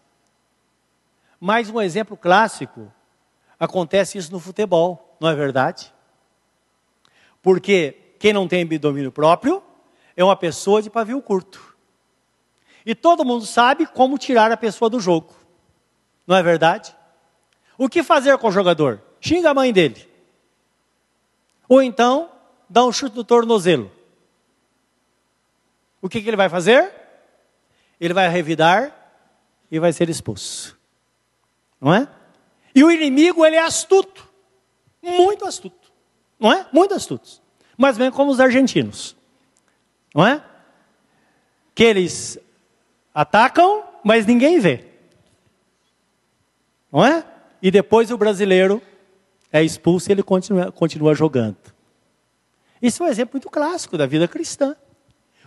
Mais um exemplo clássico, acontece isso no futebol não é verdade? Porque quem não tem domínio próprio é uma pessoa de pavio curto. E todo mundo sabe como tirar a pessoa do jogo. Não é verdade? O que fazer com o jogador? Xinga a mãe dele. Ou então, dá um chute no tornozelo. O que, que ele vai fazer? Ele vai revidar e vai ser expulso. Não é? E o inimigo, ele é astuto. Muito astuto. Não é? Muito astuto. Ou menos como os argentinos. Não é? Que eles atacam, mas ninguém vê. Não é? E depois o brasileiro é expulso e ele continua, continua jogando. Isso é um exemplo muito clássico da vida cristã.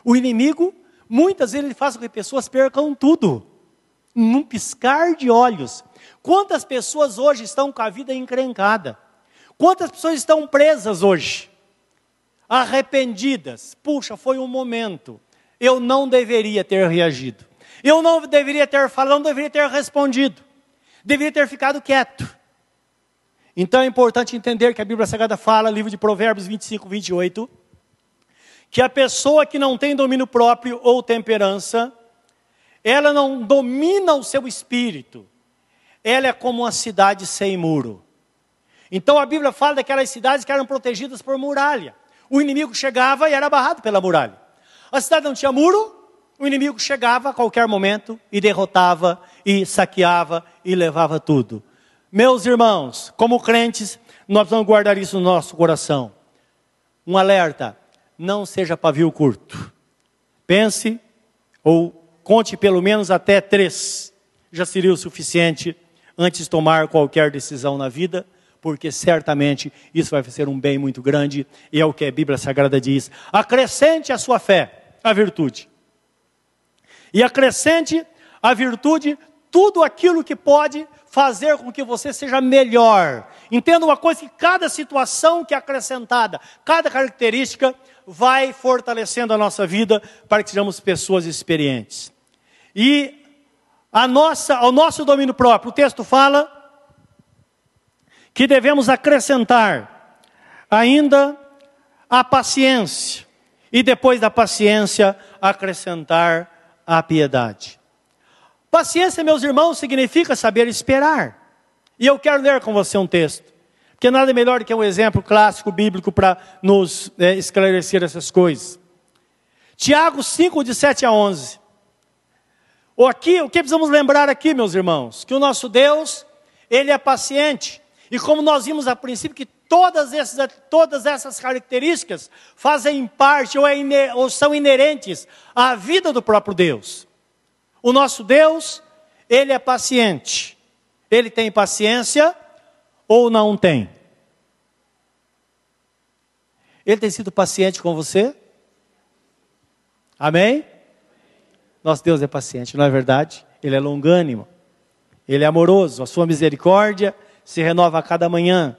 O inimigo, muitas vezes, ele faz com que pessoas percam tudo, num piscar de olhos. Quantas pessoas hoje estão com a vida encrencada? Quantas pessoas estão presas hoje? Arrependidas. Puxa, foi um momento. Eu não deveria ter reagido. Eu não deveria ter falado, não deveria ter respondido. Deveria ter ficado quieto. Então é importante entender que a Bíblia Sagrada fala, livro de Provérbios 25, 28, que a pessoa que não tem domínio próprio ou temperança, ela não domina o seu espírito, ela é como uma cidade sem muro. Então a Bíblia fala daquelas cidades que eram protegidas por muralha. O inimigo chegava e era barrado pela muralha. A cidade não tinha muro, o inimigo chegava a qualquer momento e derrotava, e saqueava e levava tudo. Meus irmãos, como crentes, nós vamos guardar isso no nosso coração. Um alerta: não seja pavio curto. Pense ou conte pelo menos até três. Já seria o suficiente antes de tomar qualquer decisão na vida, porque certamente isso vai ser um bem muito grande e é o que a Bíblia Sagrada diz. Acrescente a sua fé a virtude. E acrescente a virtude tudo aquilo que pode fazer com que você seja melhor. Entenda uma coisa: que cada situação que é acrescentada, cada característica, vai fortalecendo a nossa vida para que sejamos pessoas experientes. E a nossa, ao nosso domínio próprio, o texto fala que devemos acrescentar ainda a paciência, e depois da paciência, acrescentar a piedade. Paciência, meus irmãos, significa saber esperar. E eu quero ler com você um texto, porque nada melhor do que um exemplo clássico bíblico para nos é, esclarecer essas coisas. Tiago 5, de 7 a 11. O aqui, o que precisamos lembrar aqui, meus irmãos? Que o nosso Deus, Ele é paciente. E como nós vimos a princípio, que todas essas, todas essas características fazem parte ou, é, ou são inerentes à vida do próprio Deus. O nosso Deus, ele é paciente. Ele tem paciência ou não tem? Ele tem sido paciente com você? Amém? Nosso Deus é paciente, não é verdade? Ele é longânimo. Ele é amoroso. A sua misericórdia se renova a cada manhã.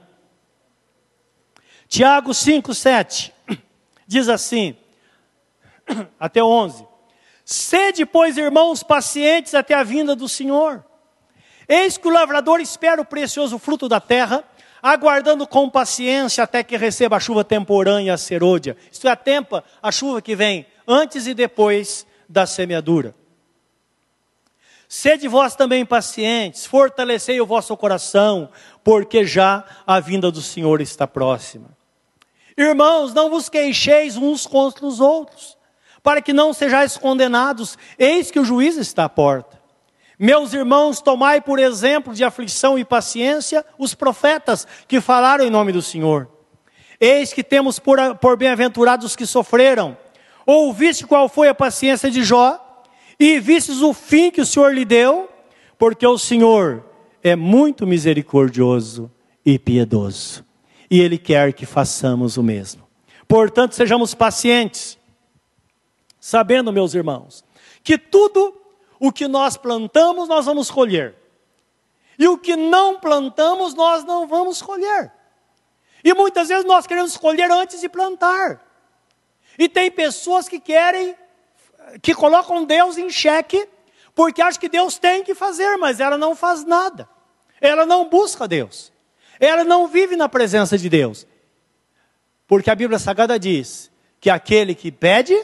Tiago 5, 7 *clears throat* diz assim, *clears throat* até 11: Sede, pois, irmãos, pacientes até a vinda do Senhor. Eis que o lavrador espera o precioso fruto da terra, aguardando com paciência até que receba a chuva temporânea a serôdia. Isto é, a tempa, a chuva que vem antes e depois da semeadura. Sede vós também pacientes, fortalecei o vosso coração, porque já a vinda do Senhor está próxima. Irmãos, não vos queixeis uns contra os outros para que não sejais condenados, eis que o juiz está à porta. Meus irmãos, tomai por exemplo de aflição e paciência os profetas que falaram em nome do Senhor. Eis que temos por, por bem-aventurados os que sofreram. Ouviste qual foi a paciência de Jó, e vistes o fim que o Senhor lhe deu, porque o Senhor é muito misericordioso e piedoso, e Ele quer que façamos o mesmo. Portanto, sejamos pacientes, sabendo, meus irmãos, que tudo o que nós plantamos, nós vamos colher. E o que não plantamos, nós não vamos colher. E muitas vezes nós queremos colher antes de plantar. E tem pessoas que querem, que colocam Deus em xeque, porque acham que Deus tem que fazer, mas ela não faz nada. Ela não busca Deus. Ela não vive na presença de Deus. Porque a Bíblia Sagrada diz que aquele que pede,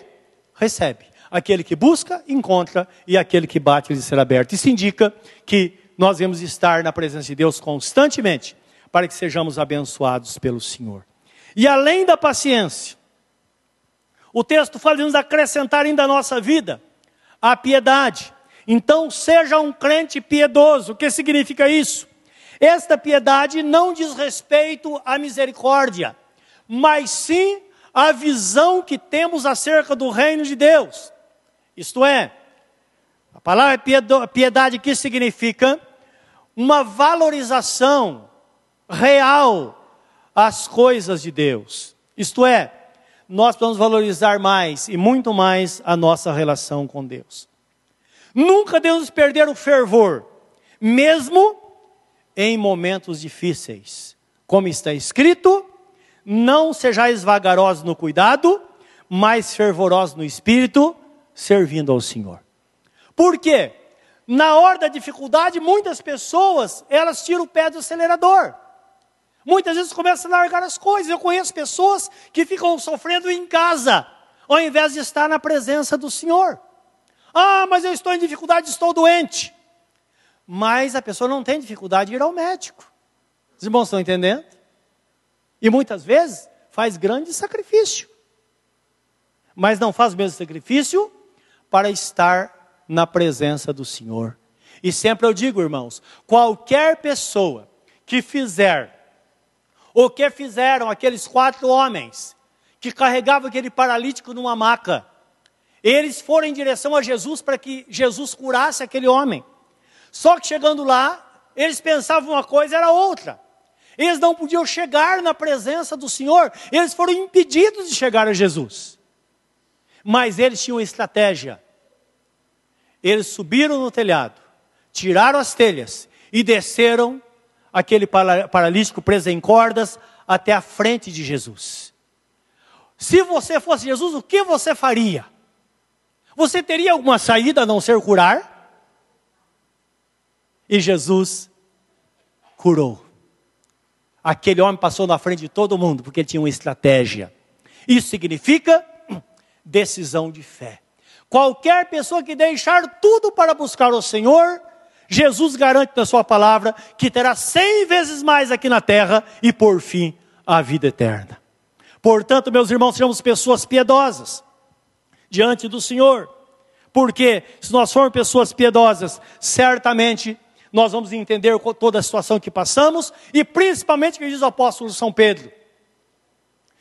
recebe. Aquele que busca, encontra, e aquele que bate, lhe será aberto. Isso indica que nós devemos estar na presença de Deus constantemente, para que sejamos abençoados pelo Senhor. E além da paciência, o texto fala de nos acrescentar ainda a nossa vida a piedade. Então seja um crente piedoso. O que significa isso? Esta piedade não diz respeito à misericórdia, mas sim à visão que temos acerca do reino de Deus. Isto é, a palavra piedade que significa uma valorização real às coisas de Deus. Isto é, nós precisamos valorizar mais e muito mais a nossa relação com Deus. Nunca devemos perder o fervor, mesmo em momentos difíceis. Como está escrito, não sejais vagarosos no cuidado, mas fervorosos no espírito, servindo ao Senhor. Por quê? Na hora da dificuldade, muitas pessoas, elas tiram o pé do acelerador. Muitas vezes começam a largar as coisas. Eu conheço pessoas que ficam sofrendo em casa, ao invés de estar na presença do Senhor. Ah, mas eu estou em dificuldade, estou doente. Mas a pessoa não tem dificuldade de ir ao médico. Os irmãos estão entendendo? E muitas vezes faz grande sacrifício. Mas não faz o mesmo sacrifício para estar na presença do Senhor. E sempre eu digo, irmãos, qualquer pessoa que fizer o que fizeram aqueles quatro homens que carregavam aquele paralítico numa maca, eles foram em direção a Jesus para que Jesus curasse aquele homem. Só que chegando lá, eles pensavam uma coisa, era outra. Eles não podiam chegar na presença do Senhor, eles foram impedidos de chegar a Jesus. Mas eles tinham estratégia. Eles subiram no telhado, tiraram as telhas e desceram aquele paralítico preso em cordas até a frente de Jesus. Se você fosse Jesus, o que você faria? Você teria alguma saída a não ser curar? E Jesus curou. Aquele homem passou na frente de todo mundo porque ele tinha uma estratégia. Isso significa decisão de fé. Qualquer pessoa que deixar tudo para buscar o Senhor, Jesus garante na sua palavra que terá cem vezes mais aqui na terra e por fim a vida eterna. Portanto, meus irmãos, sejamos pessoas piedosas diante do Senhor. Porque se nós formos pessoas piedosas, certamente nós vamos entender toda a situação que passamos e principalmente o que diz o apóstolo São Pedro.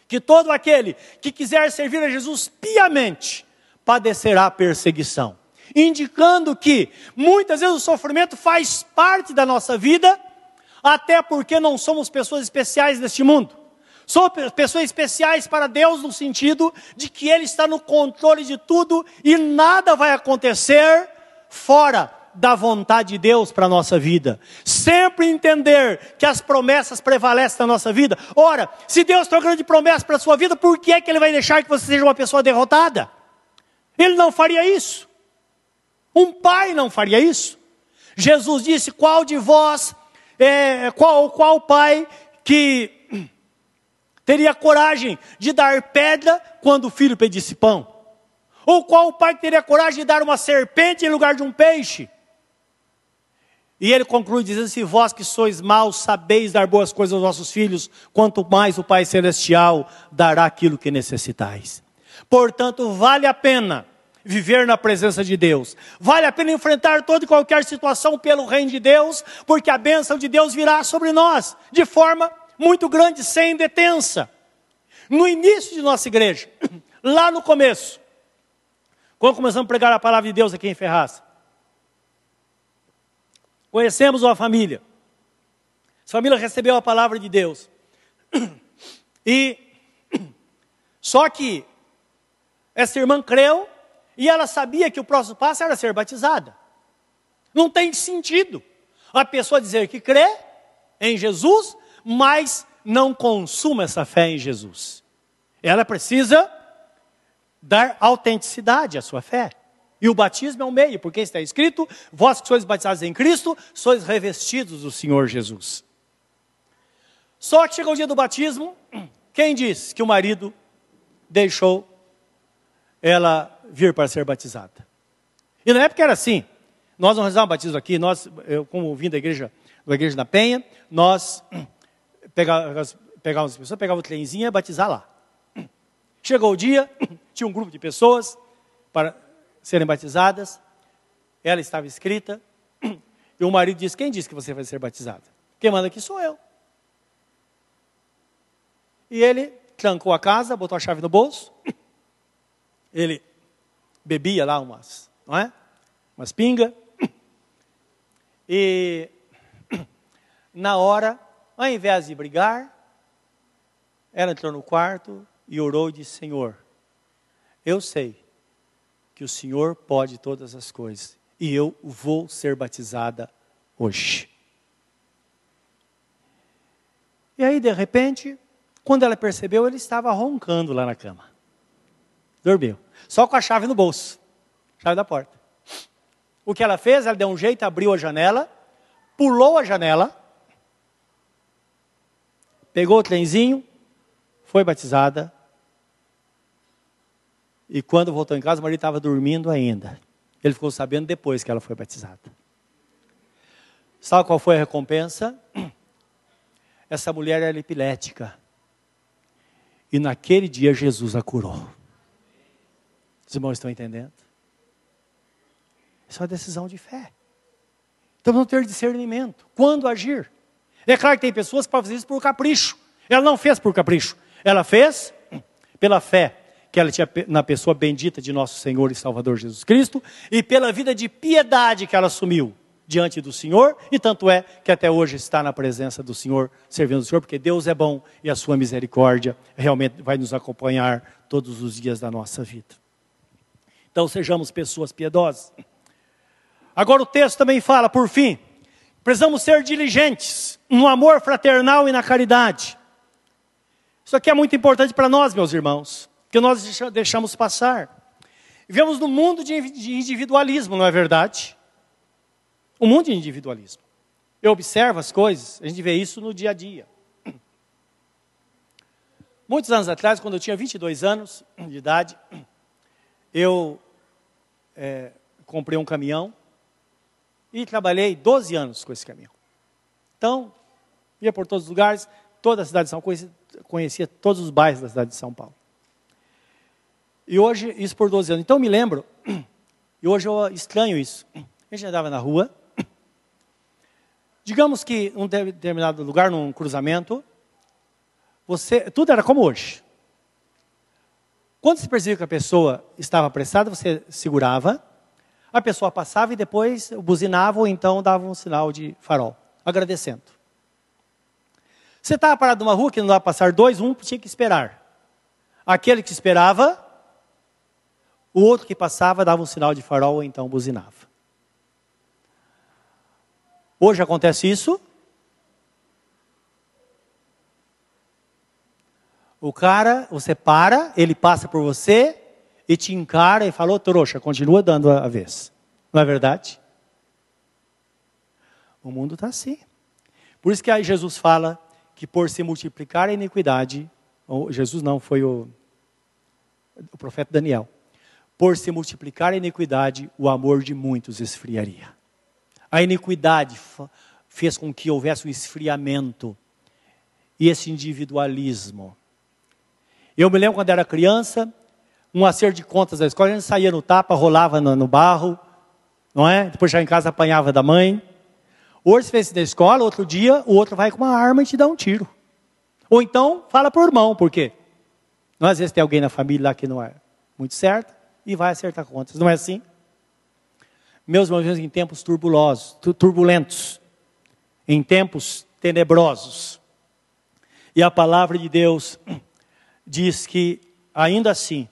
Que todo aquele que quiser servir a Jesus piamente padecerá perseguição. Indicando que muitas vezes o sofrimento faz parte da nossa vida, até porque não somos pessoas especiais neste mundo. Somos pessoas especiais para Deus no sentido de que Ele está no controle de tudo e nada vai acontecer fora da vontade de Deus para a nossa vida. Sempre entender que as promessas prevalecem na nossa vida. Ora, se Deus tem uma grande promessa para a sua vida, por que é que Ele vai deixar que você seja uma pessoa derrotada? Ele não faria isso. Um pai não faria isso. Jesus disse: qual de vós, é, qual, qual pai que teria coragem de dar pedra quando o filho pedisse pão? Ou qual pai que teria coragem de dar uma serpente em lugar de um peixe? E ele conclui dizendo: Se vós que sois maus sabeis dar boas coisas aos vossos filhos, quanto mais o Pai Celestial dará aquilo que necessitais. Portanto, vale a pena viver na presença de Deus. Vale a pena enfrentar toda e qualquer situação pelo reino de Deus, porque a bênção de Deus virá sobre nós de forma muito grande, sem detença. No início de nossa igreja, *clears throat* lá no começo, quando começamos a pregar a palavra de Deus aqui em Ferraz, Conhecemos uma família. Essa família recebeu a palavra de Deus. *clears throat* E *clears throat* só que essa irmã creu e ela sabia que o próximo passo era ser batizada. Não tem sentido a pessoa dizer que crê em Jesus, mas não consuma essa fé em Jesus. Ela precisa dar autenticidade à sua fé. E o batismo é um meio, porque está escrito: vós que sois batizados em Cristo, sois revestidos do Senhor Jesus. Só que chegou o dia do batismo, quem diz que o marido deixou ela vir para ser batizada? E na época era assim. Nós não rezávamos batismo aqui, nós, eu, como vim da igreja, da igreja da Penha, nós *clears throat* pegávamos, pegávamos as pessoas, pegávamos o trenzinho e ia batizar lá. *clears throat* Chegou o dia, *clears throat* tinha um grupo de pessoas para serem batizadas. ela estava escrita, e o marido disse: Quem disse que você vai ser batizada? Quem manda aqui sou eu. E ele trancou a casa, botou a chave no bolso, ele bebia lá umas, não é? Umas pinga. E na hora, ao invés de brigar, ela entrou no quarto e orou e disse: Senhor, eu sei que o Senhor pode todas as coisas e eu vou ser batizada hoje. E aí, de repente, quando ela percebeu, ele estava roncando lá na cama. Dormiu. Só com a chave no bolso chave da porta. O que ela fez? Ela deu um jeito, abriu a janela, pulou a janela, pegou o trenzinho, foi batizada. E quando voltou em casa, o marido estava dormindo ainda. Ele ficou sabendo depois que ela foi batizada. Sabe qual foi a recompensa? Essa mulher era epilética. E naquele dia Jesus a curou. Os irmãos estão entendendo? Isso é uma decisão de fé. Então vamos ter discernimento. Quando agir? É claro que tem pessoas que podem fazer isso por capricho. Ela não fez por capricho. Ela fez pela fé que ela tinha na pessoa bendita de nosso Senhor e Salvador Jesus Cristo e pela vida de piedade que ela assumiu diante do Senhor, e tanto é que até hoje está na presença do Senhor, servindo o Senhor, porque Deus é bom e a sua misericórdia realmente vai nos acompanhar todos os dias da nossa vida. Então sejamos pessoas piedosas. Agora o texto também fala, por fim, precisamos ser diligentes no amor fraternal e na caridade. Isso aqui é muito importante para nós, meus irmãos, que nós deixamos passar. Vivemos num mundo de individualismo, não é verdade? Um mundo de individualismo. Eu observo as coisas, a gente vê isso no dia a dia. Muitos anos atrás, quando eu tinha 22 anos de idade, eu é, comprei um caminhão e trabalhei 12 anos com esse caminhão. Então, ia por todos os lugares, toda a cidade de São Paulo, conhecia, conhecia todos os bairros da cidade de São Paulo. E hoje, isso por 12 anos. Então, eu me lembro, *clears throat* e hoje eu estranho isso. *clears throat* A gente andava na rua, *clears throat* digamos que em um determinado lugar, num cruzamento, você, tudo era como hoje. Quando você percebia que a pessoa estava apressada, você segurava, a pessoa passava e depois buzinava ou então dava um sinal de farol, agradecendo. Você estava parado numa rua que não dava passar dois, um tinha que esperar. Aquele que esperava, o outro que passava dava um sinal de farol ou então buzinava. Hoje acontece isso? O cara, você para, ele passa por você e te encara e fala, ô trouxa, continua dando a vez. Não é verdade? O mundo está assim. Por isso que aí Jesus fala que por se multiplicar a iniquidade, Jesus não, foi o, o profeta Daniel. Por se multiplicar a iniquidade, o amor de muitos esfriaria. A iniquidade fez com que houvesse um esfriamento e esse individualismo. Eu me lembro quando era criança, um acerto de contas da escola, a gente saía no tapa, rolava no, no barro, não é? Depois já em casa apanhava da mãe. Hoje você fez isso na escola, outro dia o outro vai com uma arma e te dá um tiro. Ou então fala para o irmão, por quê? Não, às vezes tem alguém na família lá que não é muito certo e vai acertar contas. Não é assim? Meus irmãos, em tempos turbulosos, turbulentos, em tempos tenebrosos. E a palavra de Deus diz que, ainda assim,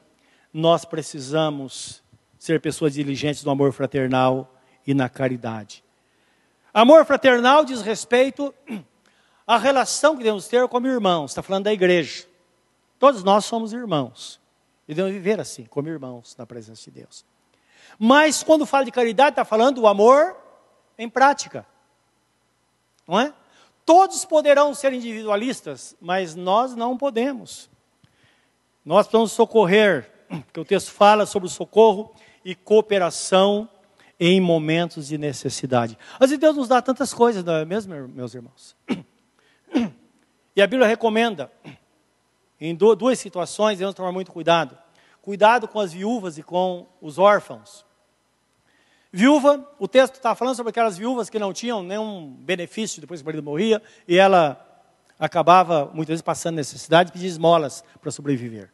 nós precisamos ser pessoas diligentes no amor fraternal e na caridade. Amor fraternal diz respeito à relação que devemos ter como irmãos, está falando da igreja. Todos nós somos irmãos e devemos viver assim, como irmãos, na presença de Deus. Mas quando fala de caridade, está falando do amor em prática. Não é? Todos poderão ser individualistas, mas nós não podemos. Nós precisamos socorrer, porque o texto fala sobre socorro e cooperação em momentos de necessidade. Vezes Deus nos dá tantas coisas, não é mesmo, meus irmãos? E a Bíblia recomenda, em duas situações, devemos tomar muito cuidado. Cuidado com as viúvas e com os órfãos. Viúva, o texto está falando sobre aquelas viúvas que não tinham nenhum benefício depois que o marido morria, e ela acabava muitas vezes passando necessidade pedia esmolas para sobreviver.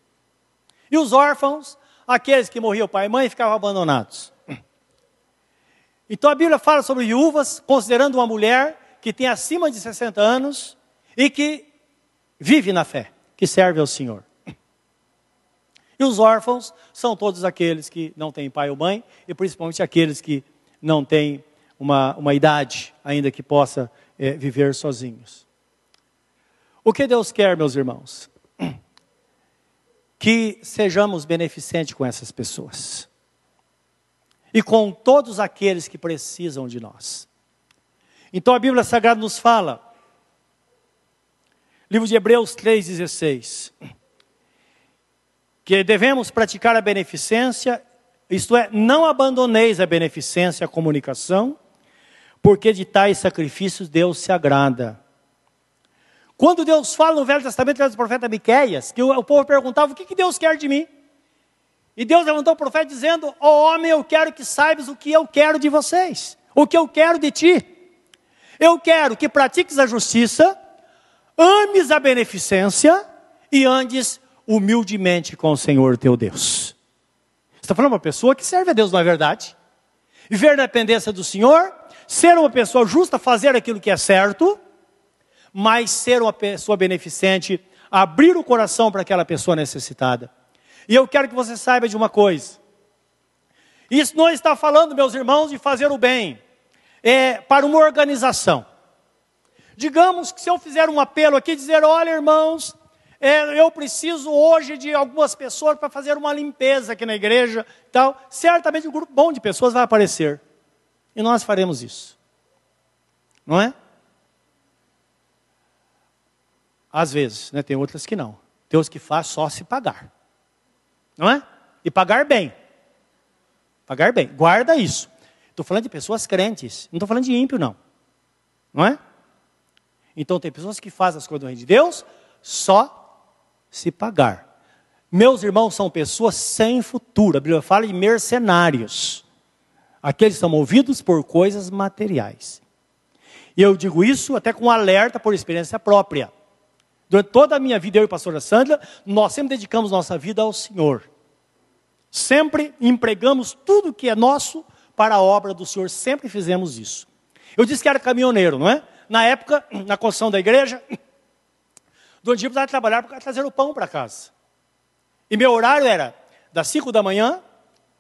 E os órfãos, aqueles que morriam pai e mãe, ficavam abandonados. Então a Bíblia fala sobre viúvas, considerando uma mulher que tem acima de 60 anos e que vive na fé, que serve ao Senhor. E os órfãos são todos aqueles que não têm pai ou mãe, e principalmente aqueles que não têm uma, uma idade ainda que possa é, viver sozinhos. O que Deus quer, meus irmãos? Que sejamos beneficentes com essas pessoas. E com todos aqueles que precisam de nós. Então a Bíblia Sagrada nos fala, livro de Hebreus 3,16 que devemos praticar a beneficência, isto é, não abandoneis a beneficência, a comunicação, porque de tais sacrifícios Deus se agrada. Quando Deus fala no Velho Testamento, através do profeta Miqueias, que o, povo perguntava, o que, que Deus quer de mim? E Deus levantou o profeta dizendo, ó oh, homem, eu quero que saibas o que eu quero de vocês, o que eu quero de ti. Eu quero que pratiques a justiça, ames a beneficência e andes humildemente com o Senhor teu Deus. Você está falando uma pessoa que serve a Deus, não é verdade? Viver na dependência do Senhor, ser uma pessoa justa, fazer aquilo que é certo, mas ser uma pessoa beneficente, abrir o coração para aquela pessoa necessitada. E eu quero que você saiba de uma coisa. Isso não está falando, meus irmãos, de fazer o bem. É para uma organização. Digamos que se eu fizer um apelo aqui, dizer, olha, irmãos, é, eu preciso hoje de algumas pessoas para fazer uma limpeza aqui na igreja, tal. Certamente um grupo bom de pessoas vai aparecer. E nós faremos isso. Não é? Às vezes, né? Tem outras que não. Tem outros que faz só se pagar. Não é? E pagar bem. Pagar bem. Guarda isso. Estou falando de pessoas crentes. Não estou falando de ímpio, não. Não é? Então tem pessoas que fazem as coisas do reino de Deus só se pagar. Meus irmãos são pessoas sem futuro. A Bíblia fala de mercenários. Aqueles são movidos por coisas materiais. E eu digo isso até com alerta por experiência própria. Durante toda a minha vida, eu e a pastora Sandra, nós sempre dedicamos nossa vida ao Senhor. Sempre empregamos tudo que é nosso para a obra do Senhor. Sempre fizemos isso. Eu disse que era caminhoneiro, não é? Na época, na construção da igreja, Durante o dia precisava trabalhar para trazer o pão para casa. E meu horário era das 5 da manhã,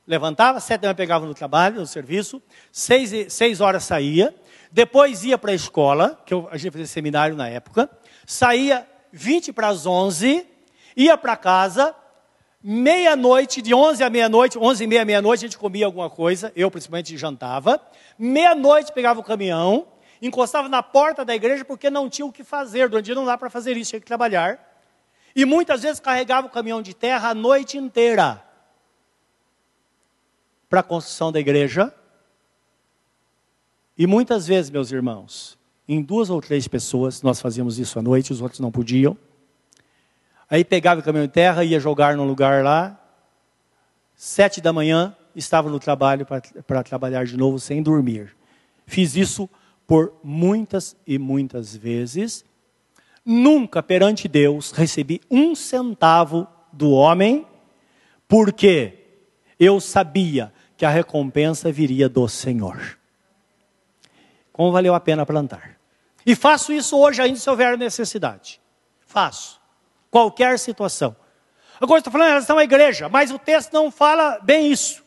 levantava, 7 da manhã pegava no trabalho, no serviço, 6, 6 horas saía, depois ia para a escola, que eu, a gente fazia seminário na época, saía 20 para as 11, ia para casa, meia-noite, de 11 à meia-noite, 11 e meia, meia-noite, a gente comia alguma coisa, eu principalmente jantava, meia-noite pegava o caminhão, encostava na porta da igreja porque não tinha o que fazer. Durante o dia não dá para fazer isso, tinha que trabalhar. E muitas vezes carregava o caminhão de terra a noite inteira para a construção da igreja. E muitas vezes, meus irmãos, em duas ou três pessoas, nós fazíamos isso à noite, os outros não podiam. Aí pegava o caminhão de terra, ia jogar num lugar lá. Sete da manhã, estava no trabalho para trabalhar de novo sem dormir. Fiz isso por muitas e muitas vezes. Nunca perante Deus recebi um centavo do homem, porque eu sabia que a recompensa viria do Senhor. Como valeu a pena plantar. E faço isso hoje ainda se houver necessidade. Faço. Qualquer situação. Agora estou falando em relação à igreja, mas o texto não fala bem isso.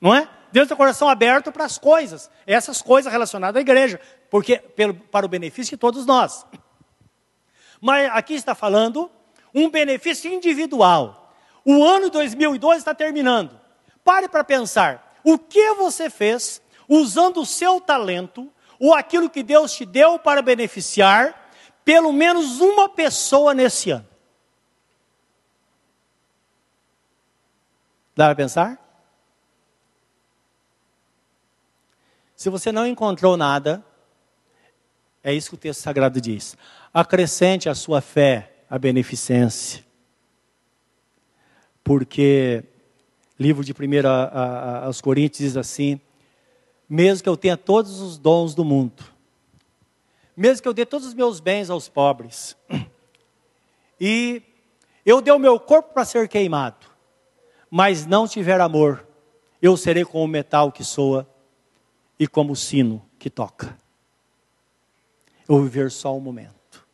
Não é? Deus tem o coração aberto para as coisas, essas coisas relacionadas à igreja, porque pelo, para o benefício de todos nós. Mas aqui está falando um benefício individual. O ano 2012 está terminando. Pare para pensar, o que você fez usando o seu talento ou aquilo que Deus te deu para beneficiar pelo menos uma pessoa nesse ano? Dá para pensar? Se você não encontrou nada, é isso que o texto sagrado diz. Acrescente a sua fé a beneficência. Porque, livro de 1 aos Coríntios diz assim: mesmo que eu tenha todos os dons do mundo, mesmo que eu dê todos os meus bens aos pobres, e eu dê o meu corpo para ser queimado, mas não tiver amor, eu serei como o metal que soa e como o sino que toca. Eu viver só um momento.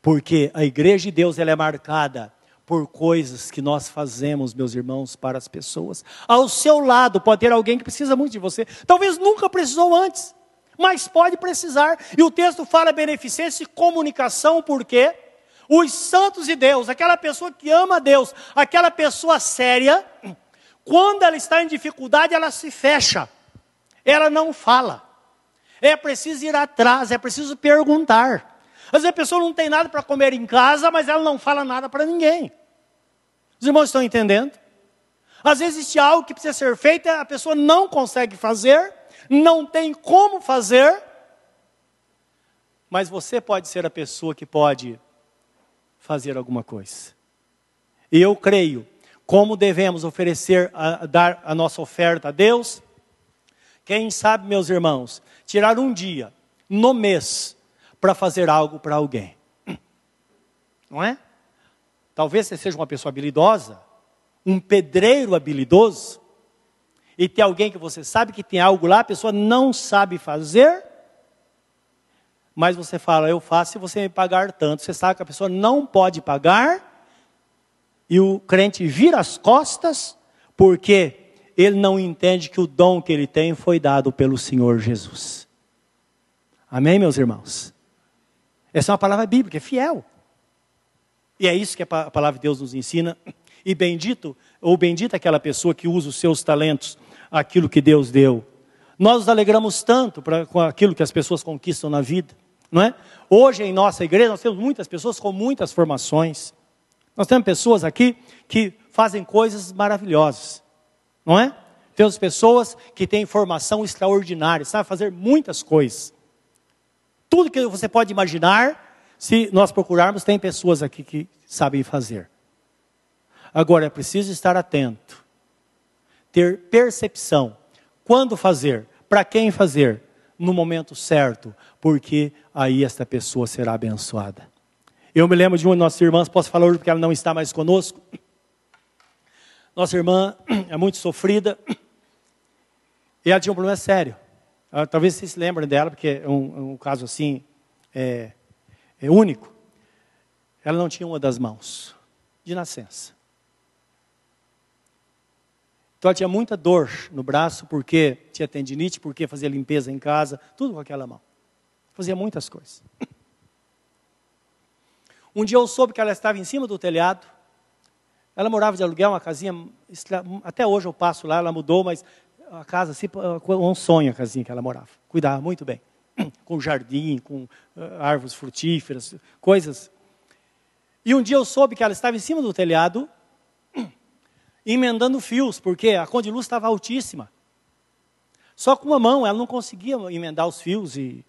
Porque a igreja de Deus ela é marcada por coisas que nós fazemos, meus irmãos, para as pessoas. Ao seu lado pode ter alguém que precisa muito de você. Talvez nunca precisou antes, mas pode precisar. E o texto fala beneficência e comunicação, porque os santos de Deus, aquela pessoa que ama a Deus, aquela pessoa séria, quando ela está em dificuldade, ela se fecha, ela não fala. É preciso ir atrás, é preciso perguntar. Às vezes a pessoa não tem nada para comer em casa, mas ela não fala nada para ninguém. Os irmãos estão entendendo? Às vezes existe algo que precisa ser feito, a pessoa não consegue fazer, não tem como fazer, mas você pode ser a pessoa que pode fazer alguma coisa. E eu creio, como devemos oferecer, a, dar a nossa oferta a Deus, quem sabe, meus irmãos, tirar um dia no mês para fazer algo para alguém. Não é? Talvez você seja uma pessoa habilidosa, um pedreiro habilidoso, e tem alguém que você sabe que tem algo lá, a pessoa não sabe fazer, mas você fala, eu faço se você me pagar tanto. Você sabe que a pessoa não pode pagar, e o crente vira as costas, porque ele não entende que o dom que ele tem foi dado pelo Senhor Jesus. Amém, meus irmãos? Essa é uma palavra bíblica, é fiel. E é isso que a palavra de Deus nos ensina. E bendito, ou bendita aquela pessoa que usa os seus talentos, aquilo que Deus deu. Nós nos alegramos tanto pra, com aquilo que as pessoas conquistam na vida, não é? Hoje em nossa igreja nós temos muitas pessoas com muitas formações. Nós temos pessoas aqui que fazem coisas maravilhosas, não é? Temos pessoas que têm formação extraordinária, sabem fazer muitas coisas. Tudo que você pode imaginar, se nós procurarmos, tem pessoas aqui que sabem fazer. Agora é preciso estar atento, ter percepção. Quando fazer, para quem fazer, no momento certo, porque aí esta pessoa será abençoada. Eu me lembro de uma de nossas irmãs, posso falar hoje porque ela não está mais conosco. Nossa irmã *clears throat* é muito sofrida *clears throat* e ela tinha um problema sério. Ah, talvez vocês se lembrem dela, porque é um, um caso assim, é, é único. Ela não tinha uma das mãos, de nascença. Então ela tinha muita dor no braço, porque tinha tendinite, porque fazia limpeza em casa, tudo com aquela mão. Fazia muitas coisas. Um dia eu soube que ela estava em cima do telhado. Ela morava de aluguel, uma casinha. Até hoje eu passo lá, ela mudou, mas a casa, assim, um sonho a casinha que ela morava. Cuidava muito bem. *clears throat* Com jardim, com eh, árvores frutíferas, coisas. E um dia eu soube que ela estava em cima do telhado, *clears throat* emendando fios, porque a conta de luz estava altíssima. Só com uma mão, ela não conseguia emendar os fios e.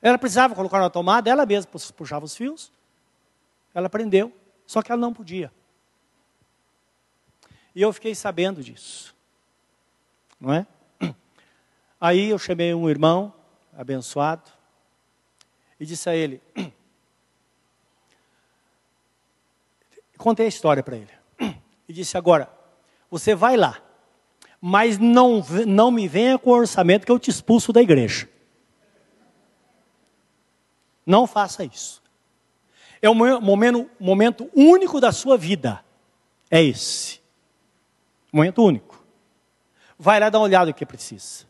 Ela precisava colocar na tomada, ela mesma puxava os fios. Ela aprendeu, só que ela não podia. E eu fiquei sabendo disso. Não é? Aí eu chamei um irmão abençoado e disse a ele: Contei a história para ele. E disse: Agora, você vai lá, mas não, não me venha com orçamento que eu te expulso da igreja. Não faça isso. É um momento, momento único da sua vida. É esse. Momento único. Vai lá dar uma olhada o que precisa.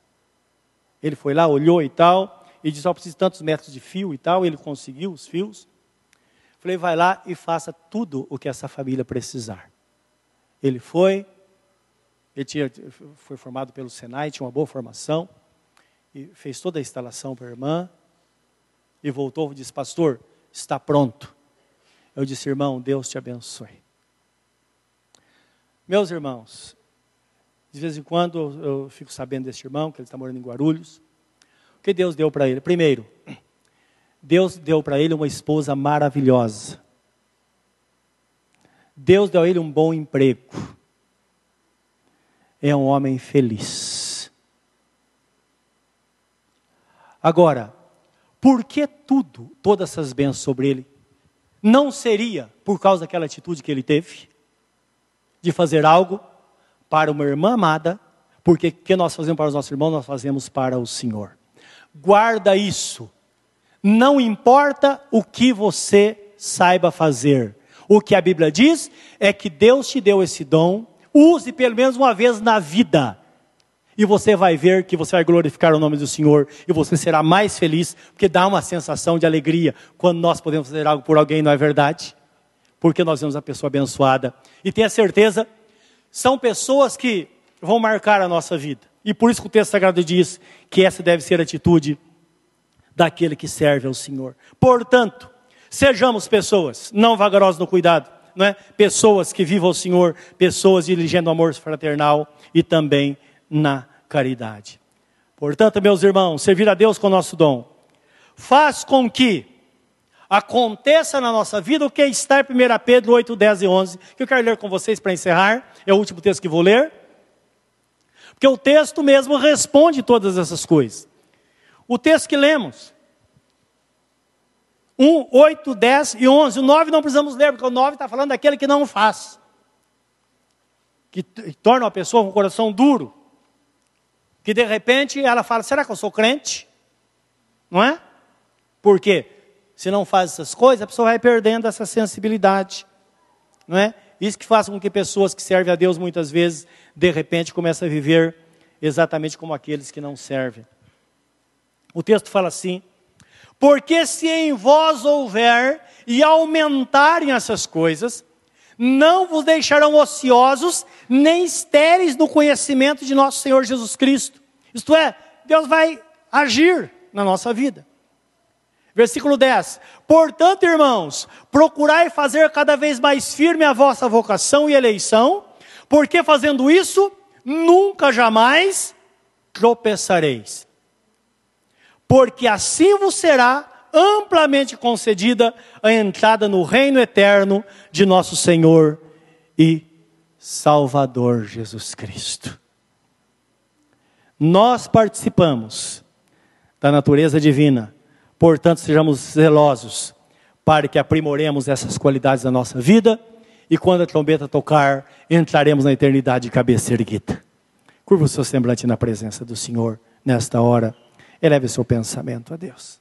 Ele foi lá, olhou e tal, e disse: Ó, oh, preciso de tantos metros de fio e tal. Ele conseguiu os fios. Falei: vai lá e faça tudo o que essa família precisar. Ele foi, ele tinha, foi formado pelo Senai, tinha uma boa formação, e fez toda a instalação para a irmã, e voltou e disse: Pastor, está pronto. Eu disse: Irmão, Deus te abençoe. Meus irmãos, de vez em quando eu fico sabendo deste irmão, que ele está morando em Guarulhos. O que Deus deu para ele? Primeiro, Deus deu para ele uma esposa maravilhosa. Deus deu a ele um bom emprego. É um homem feliz. Agora, por que tudo, todas essas bênçãos sobre ele? Não seria por causa daquela atitude que ele teve de fazer algo para uma irmã amada, porque o que nós fazemos para os nossos irmãos, nós fazemos para o Senhor. Guarda isso. Não importa o que você saiba fazer. O que a Bíblia diz é que Deus te deu esse dom, use pelo menos uma vez na vida. E você vai ver que você vai glorificar o nome do Senhor e você será mais feliz, porque dá uma sensação de alegria quando nós podemos fazer algo por alguém, não é verdade? Porque nós vemos a pessoa abençoada. E tenha certeza, são pessoas que vão marcar a nossa vida. E por isso que o texto sagrado diz que essa deve ser a atitude daquele que serve ao Senhor. Portanto, sejamos pessoas não vagarosas no cuidado, não é? Pessoas que vivam o Senhor, pessoas dirigindo amor fraternal e também na caridade. Portanto, meus irmãos, servir a Deus com o nosso dom faz com que aconteça na nossa vida o que está em 1 Pedro 8, 10 e 11, que eu quero ler com vocês para encerrar, é o último texto que vou ler, porque o texto mesmo responde todas essas coisas. O texto que lemos, 1, 8, 10 e 11, o 9 não precisamos ler, porque o 9 está falando daquele que não faz, que torna uma pessoa com o coração duro, que de repente ela fala: será que eu sou crente? Não é? Porque se não faz essas coisas, a pessoa vai perdendo essa sensibilidade. Não é? Isso que faz com que pessoas que servem a Deus muitas vezes, de repente, comecem a viver exatamente como aqueles que não servem. O texto fala assim: Porque se em vós houver e aumentarem essas coisas, não vos deixarão ociosos, nem estéreis no conhecimento de nosso Senhor Jesus Cristo. Isto é, Deus vai agir na nossa vida. Versículo 10: Portanto, irmãos, procurai fazer cada vez mais firme a vossa vocação e eleição, porque fazendo isso, nunca jamais tropeçareis. Porque assim vos será amplamente concedida a entrada no reino eterno de nosso Senhor e Salvador Jesus Cristo. Nós participamos da natureza divina, portanto, sejamos zelosos para que aprimoremos essas qualidades da nossa vida e quando a trombeta tocar, entraremos na eternidade de cabeça erguida. Curva o seu semblante na presença do Senhor nesta hora. Eleve seu pensamento a Deus.